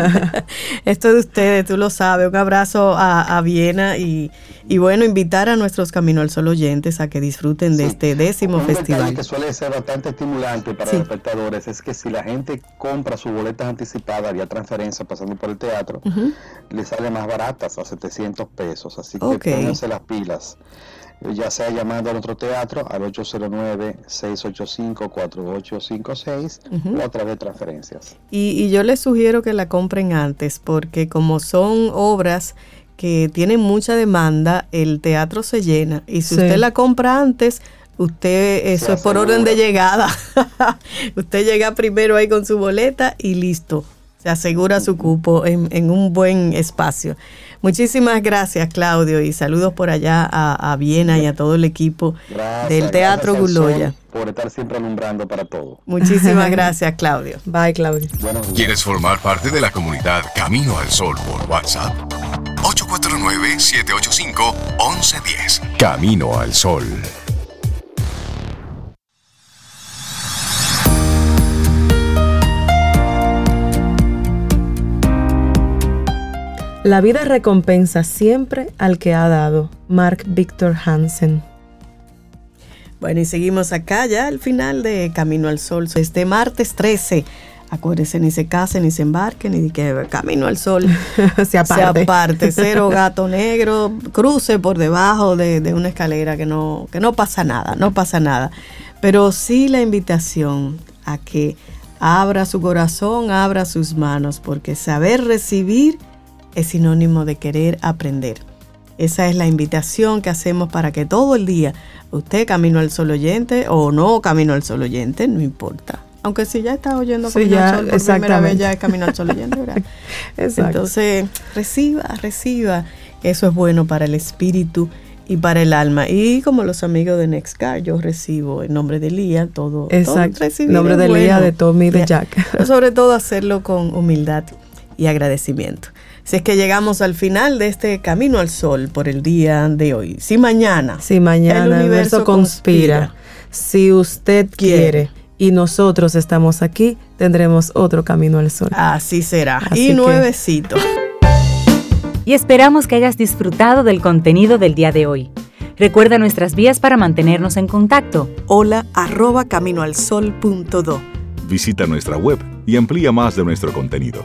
Speaker 3: esto de ustedes, tú lo sabes, un abrazo a, Viena y, bueno, invitar a nuestros Camino al Sol oyentes a que disfruten de este décimo un festival.
Speaker 8: que suele ser bastante estimulante para los espectadores es que si la gente compra sus boletas anticipadas vía transferencia pasando por el teatro, le sale más baratas a 700 pesos, así que pónganse las pilas ya sea llamando al otro teatro al 809-685-4856 o a través de transferencias.
Speaker 3: Y, yo les sugiero que la compren antes porque como son obras que tienen mucha demanda, el teatro se llena y si usted la compra antes, usted eso es por orden de llegada. usted llega primero ahí con su boleta y listo. Se asegura su cupo en, en un buen espacio. Muchísimas gracias, Claudio, y saludos por allá a, Viena y a todo el equipo del Teatro Guloya.
Speaker 8: Por estar siempre alumbrando para todo.
Speaker 3: Muchísimas gracias, Claudio.
Speaker 4: Bye, Claudio.
Speaker 5: ¿Quieres formar parte de la comunidad Camino al Sol por WhatsApp? 8 849-785-1110. Camino al Sol.
Speaker 4: La vida recompensa siempre al que ha dado. Mark Victor Hansen.
Speaker 3: Bueno, y seguimos acá ya al final de Camino al Sol. Este martes 13. Acuérdense, ni se casen, ni se embarquen, ni que Camino al Sol se, aparte. Cero gato negro, cruce por debajo de, de, una escalera que no, que no pasa nada, no pasa nada. Pero sí la invitación a que abra su corazón, abra sus manos, porque saber recibir es sinónimo de querer aprender. Esa es la invitación que hacemos para que todo el día, usted camino al sol oyente o no camino al sol oyente, no importa. Aunque si ya está oyendo Camino al Sol por primera vez, ya es Camino al Sol oyente, ¿verdad? Entonces, reciba, reciba. Eso es bueno para el espíritu y para el alma. Y como los amigos de Nextcar, yo recibo en nombre de Lía todo.
Speaker 4: Exacto. En nombre de Lía, de Tommy, de Jack.
Speaker 3: Sobre todo hacerlo con humildad y agradecimiento. Si es que llegamos al final de este camino al sol por el día de hoy. Si mañana.
Speaker 4: Si mañana el universo, conspira, Si usted quiere, y nosotros estamos aquí, tendremos otro camino al sol.
Speaker 3: Así será. y nuevecito.
Speaker 1: Y esperamos que hayas disfrutado del contenido del día de hoy. Recuerda nuestras vías para mantenernos en contacto.
Speaker 3: Hola arroba caminoalsol.do.
Speaker 2: Visita nuestra web y amplía más de nuestro contenido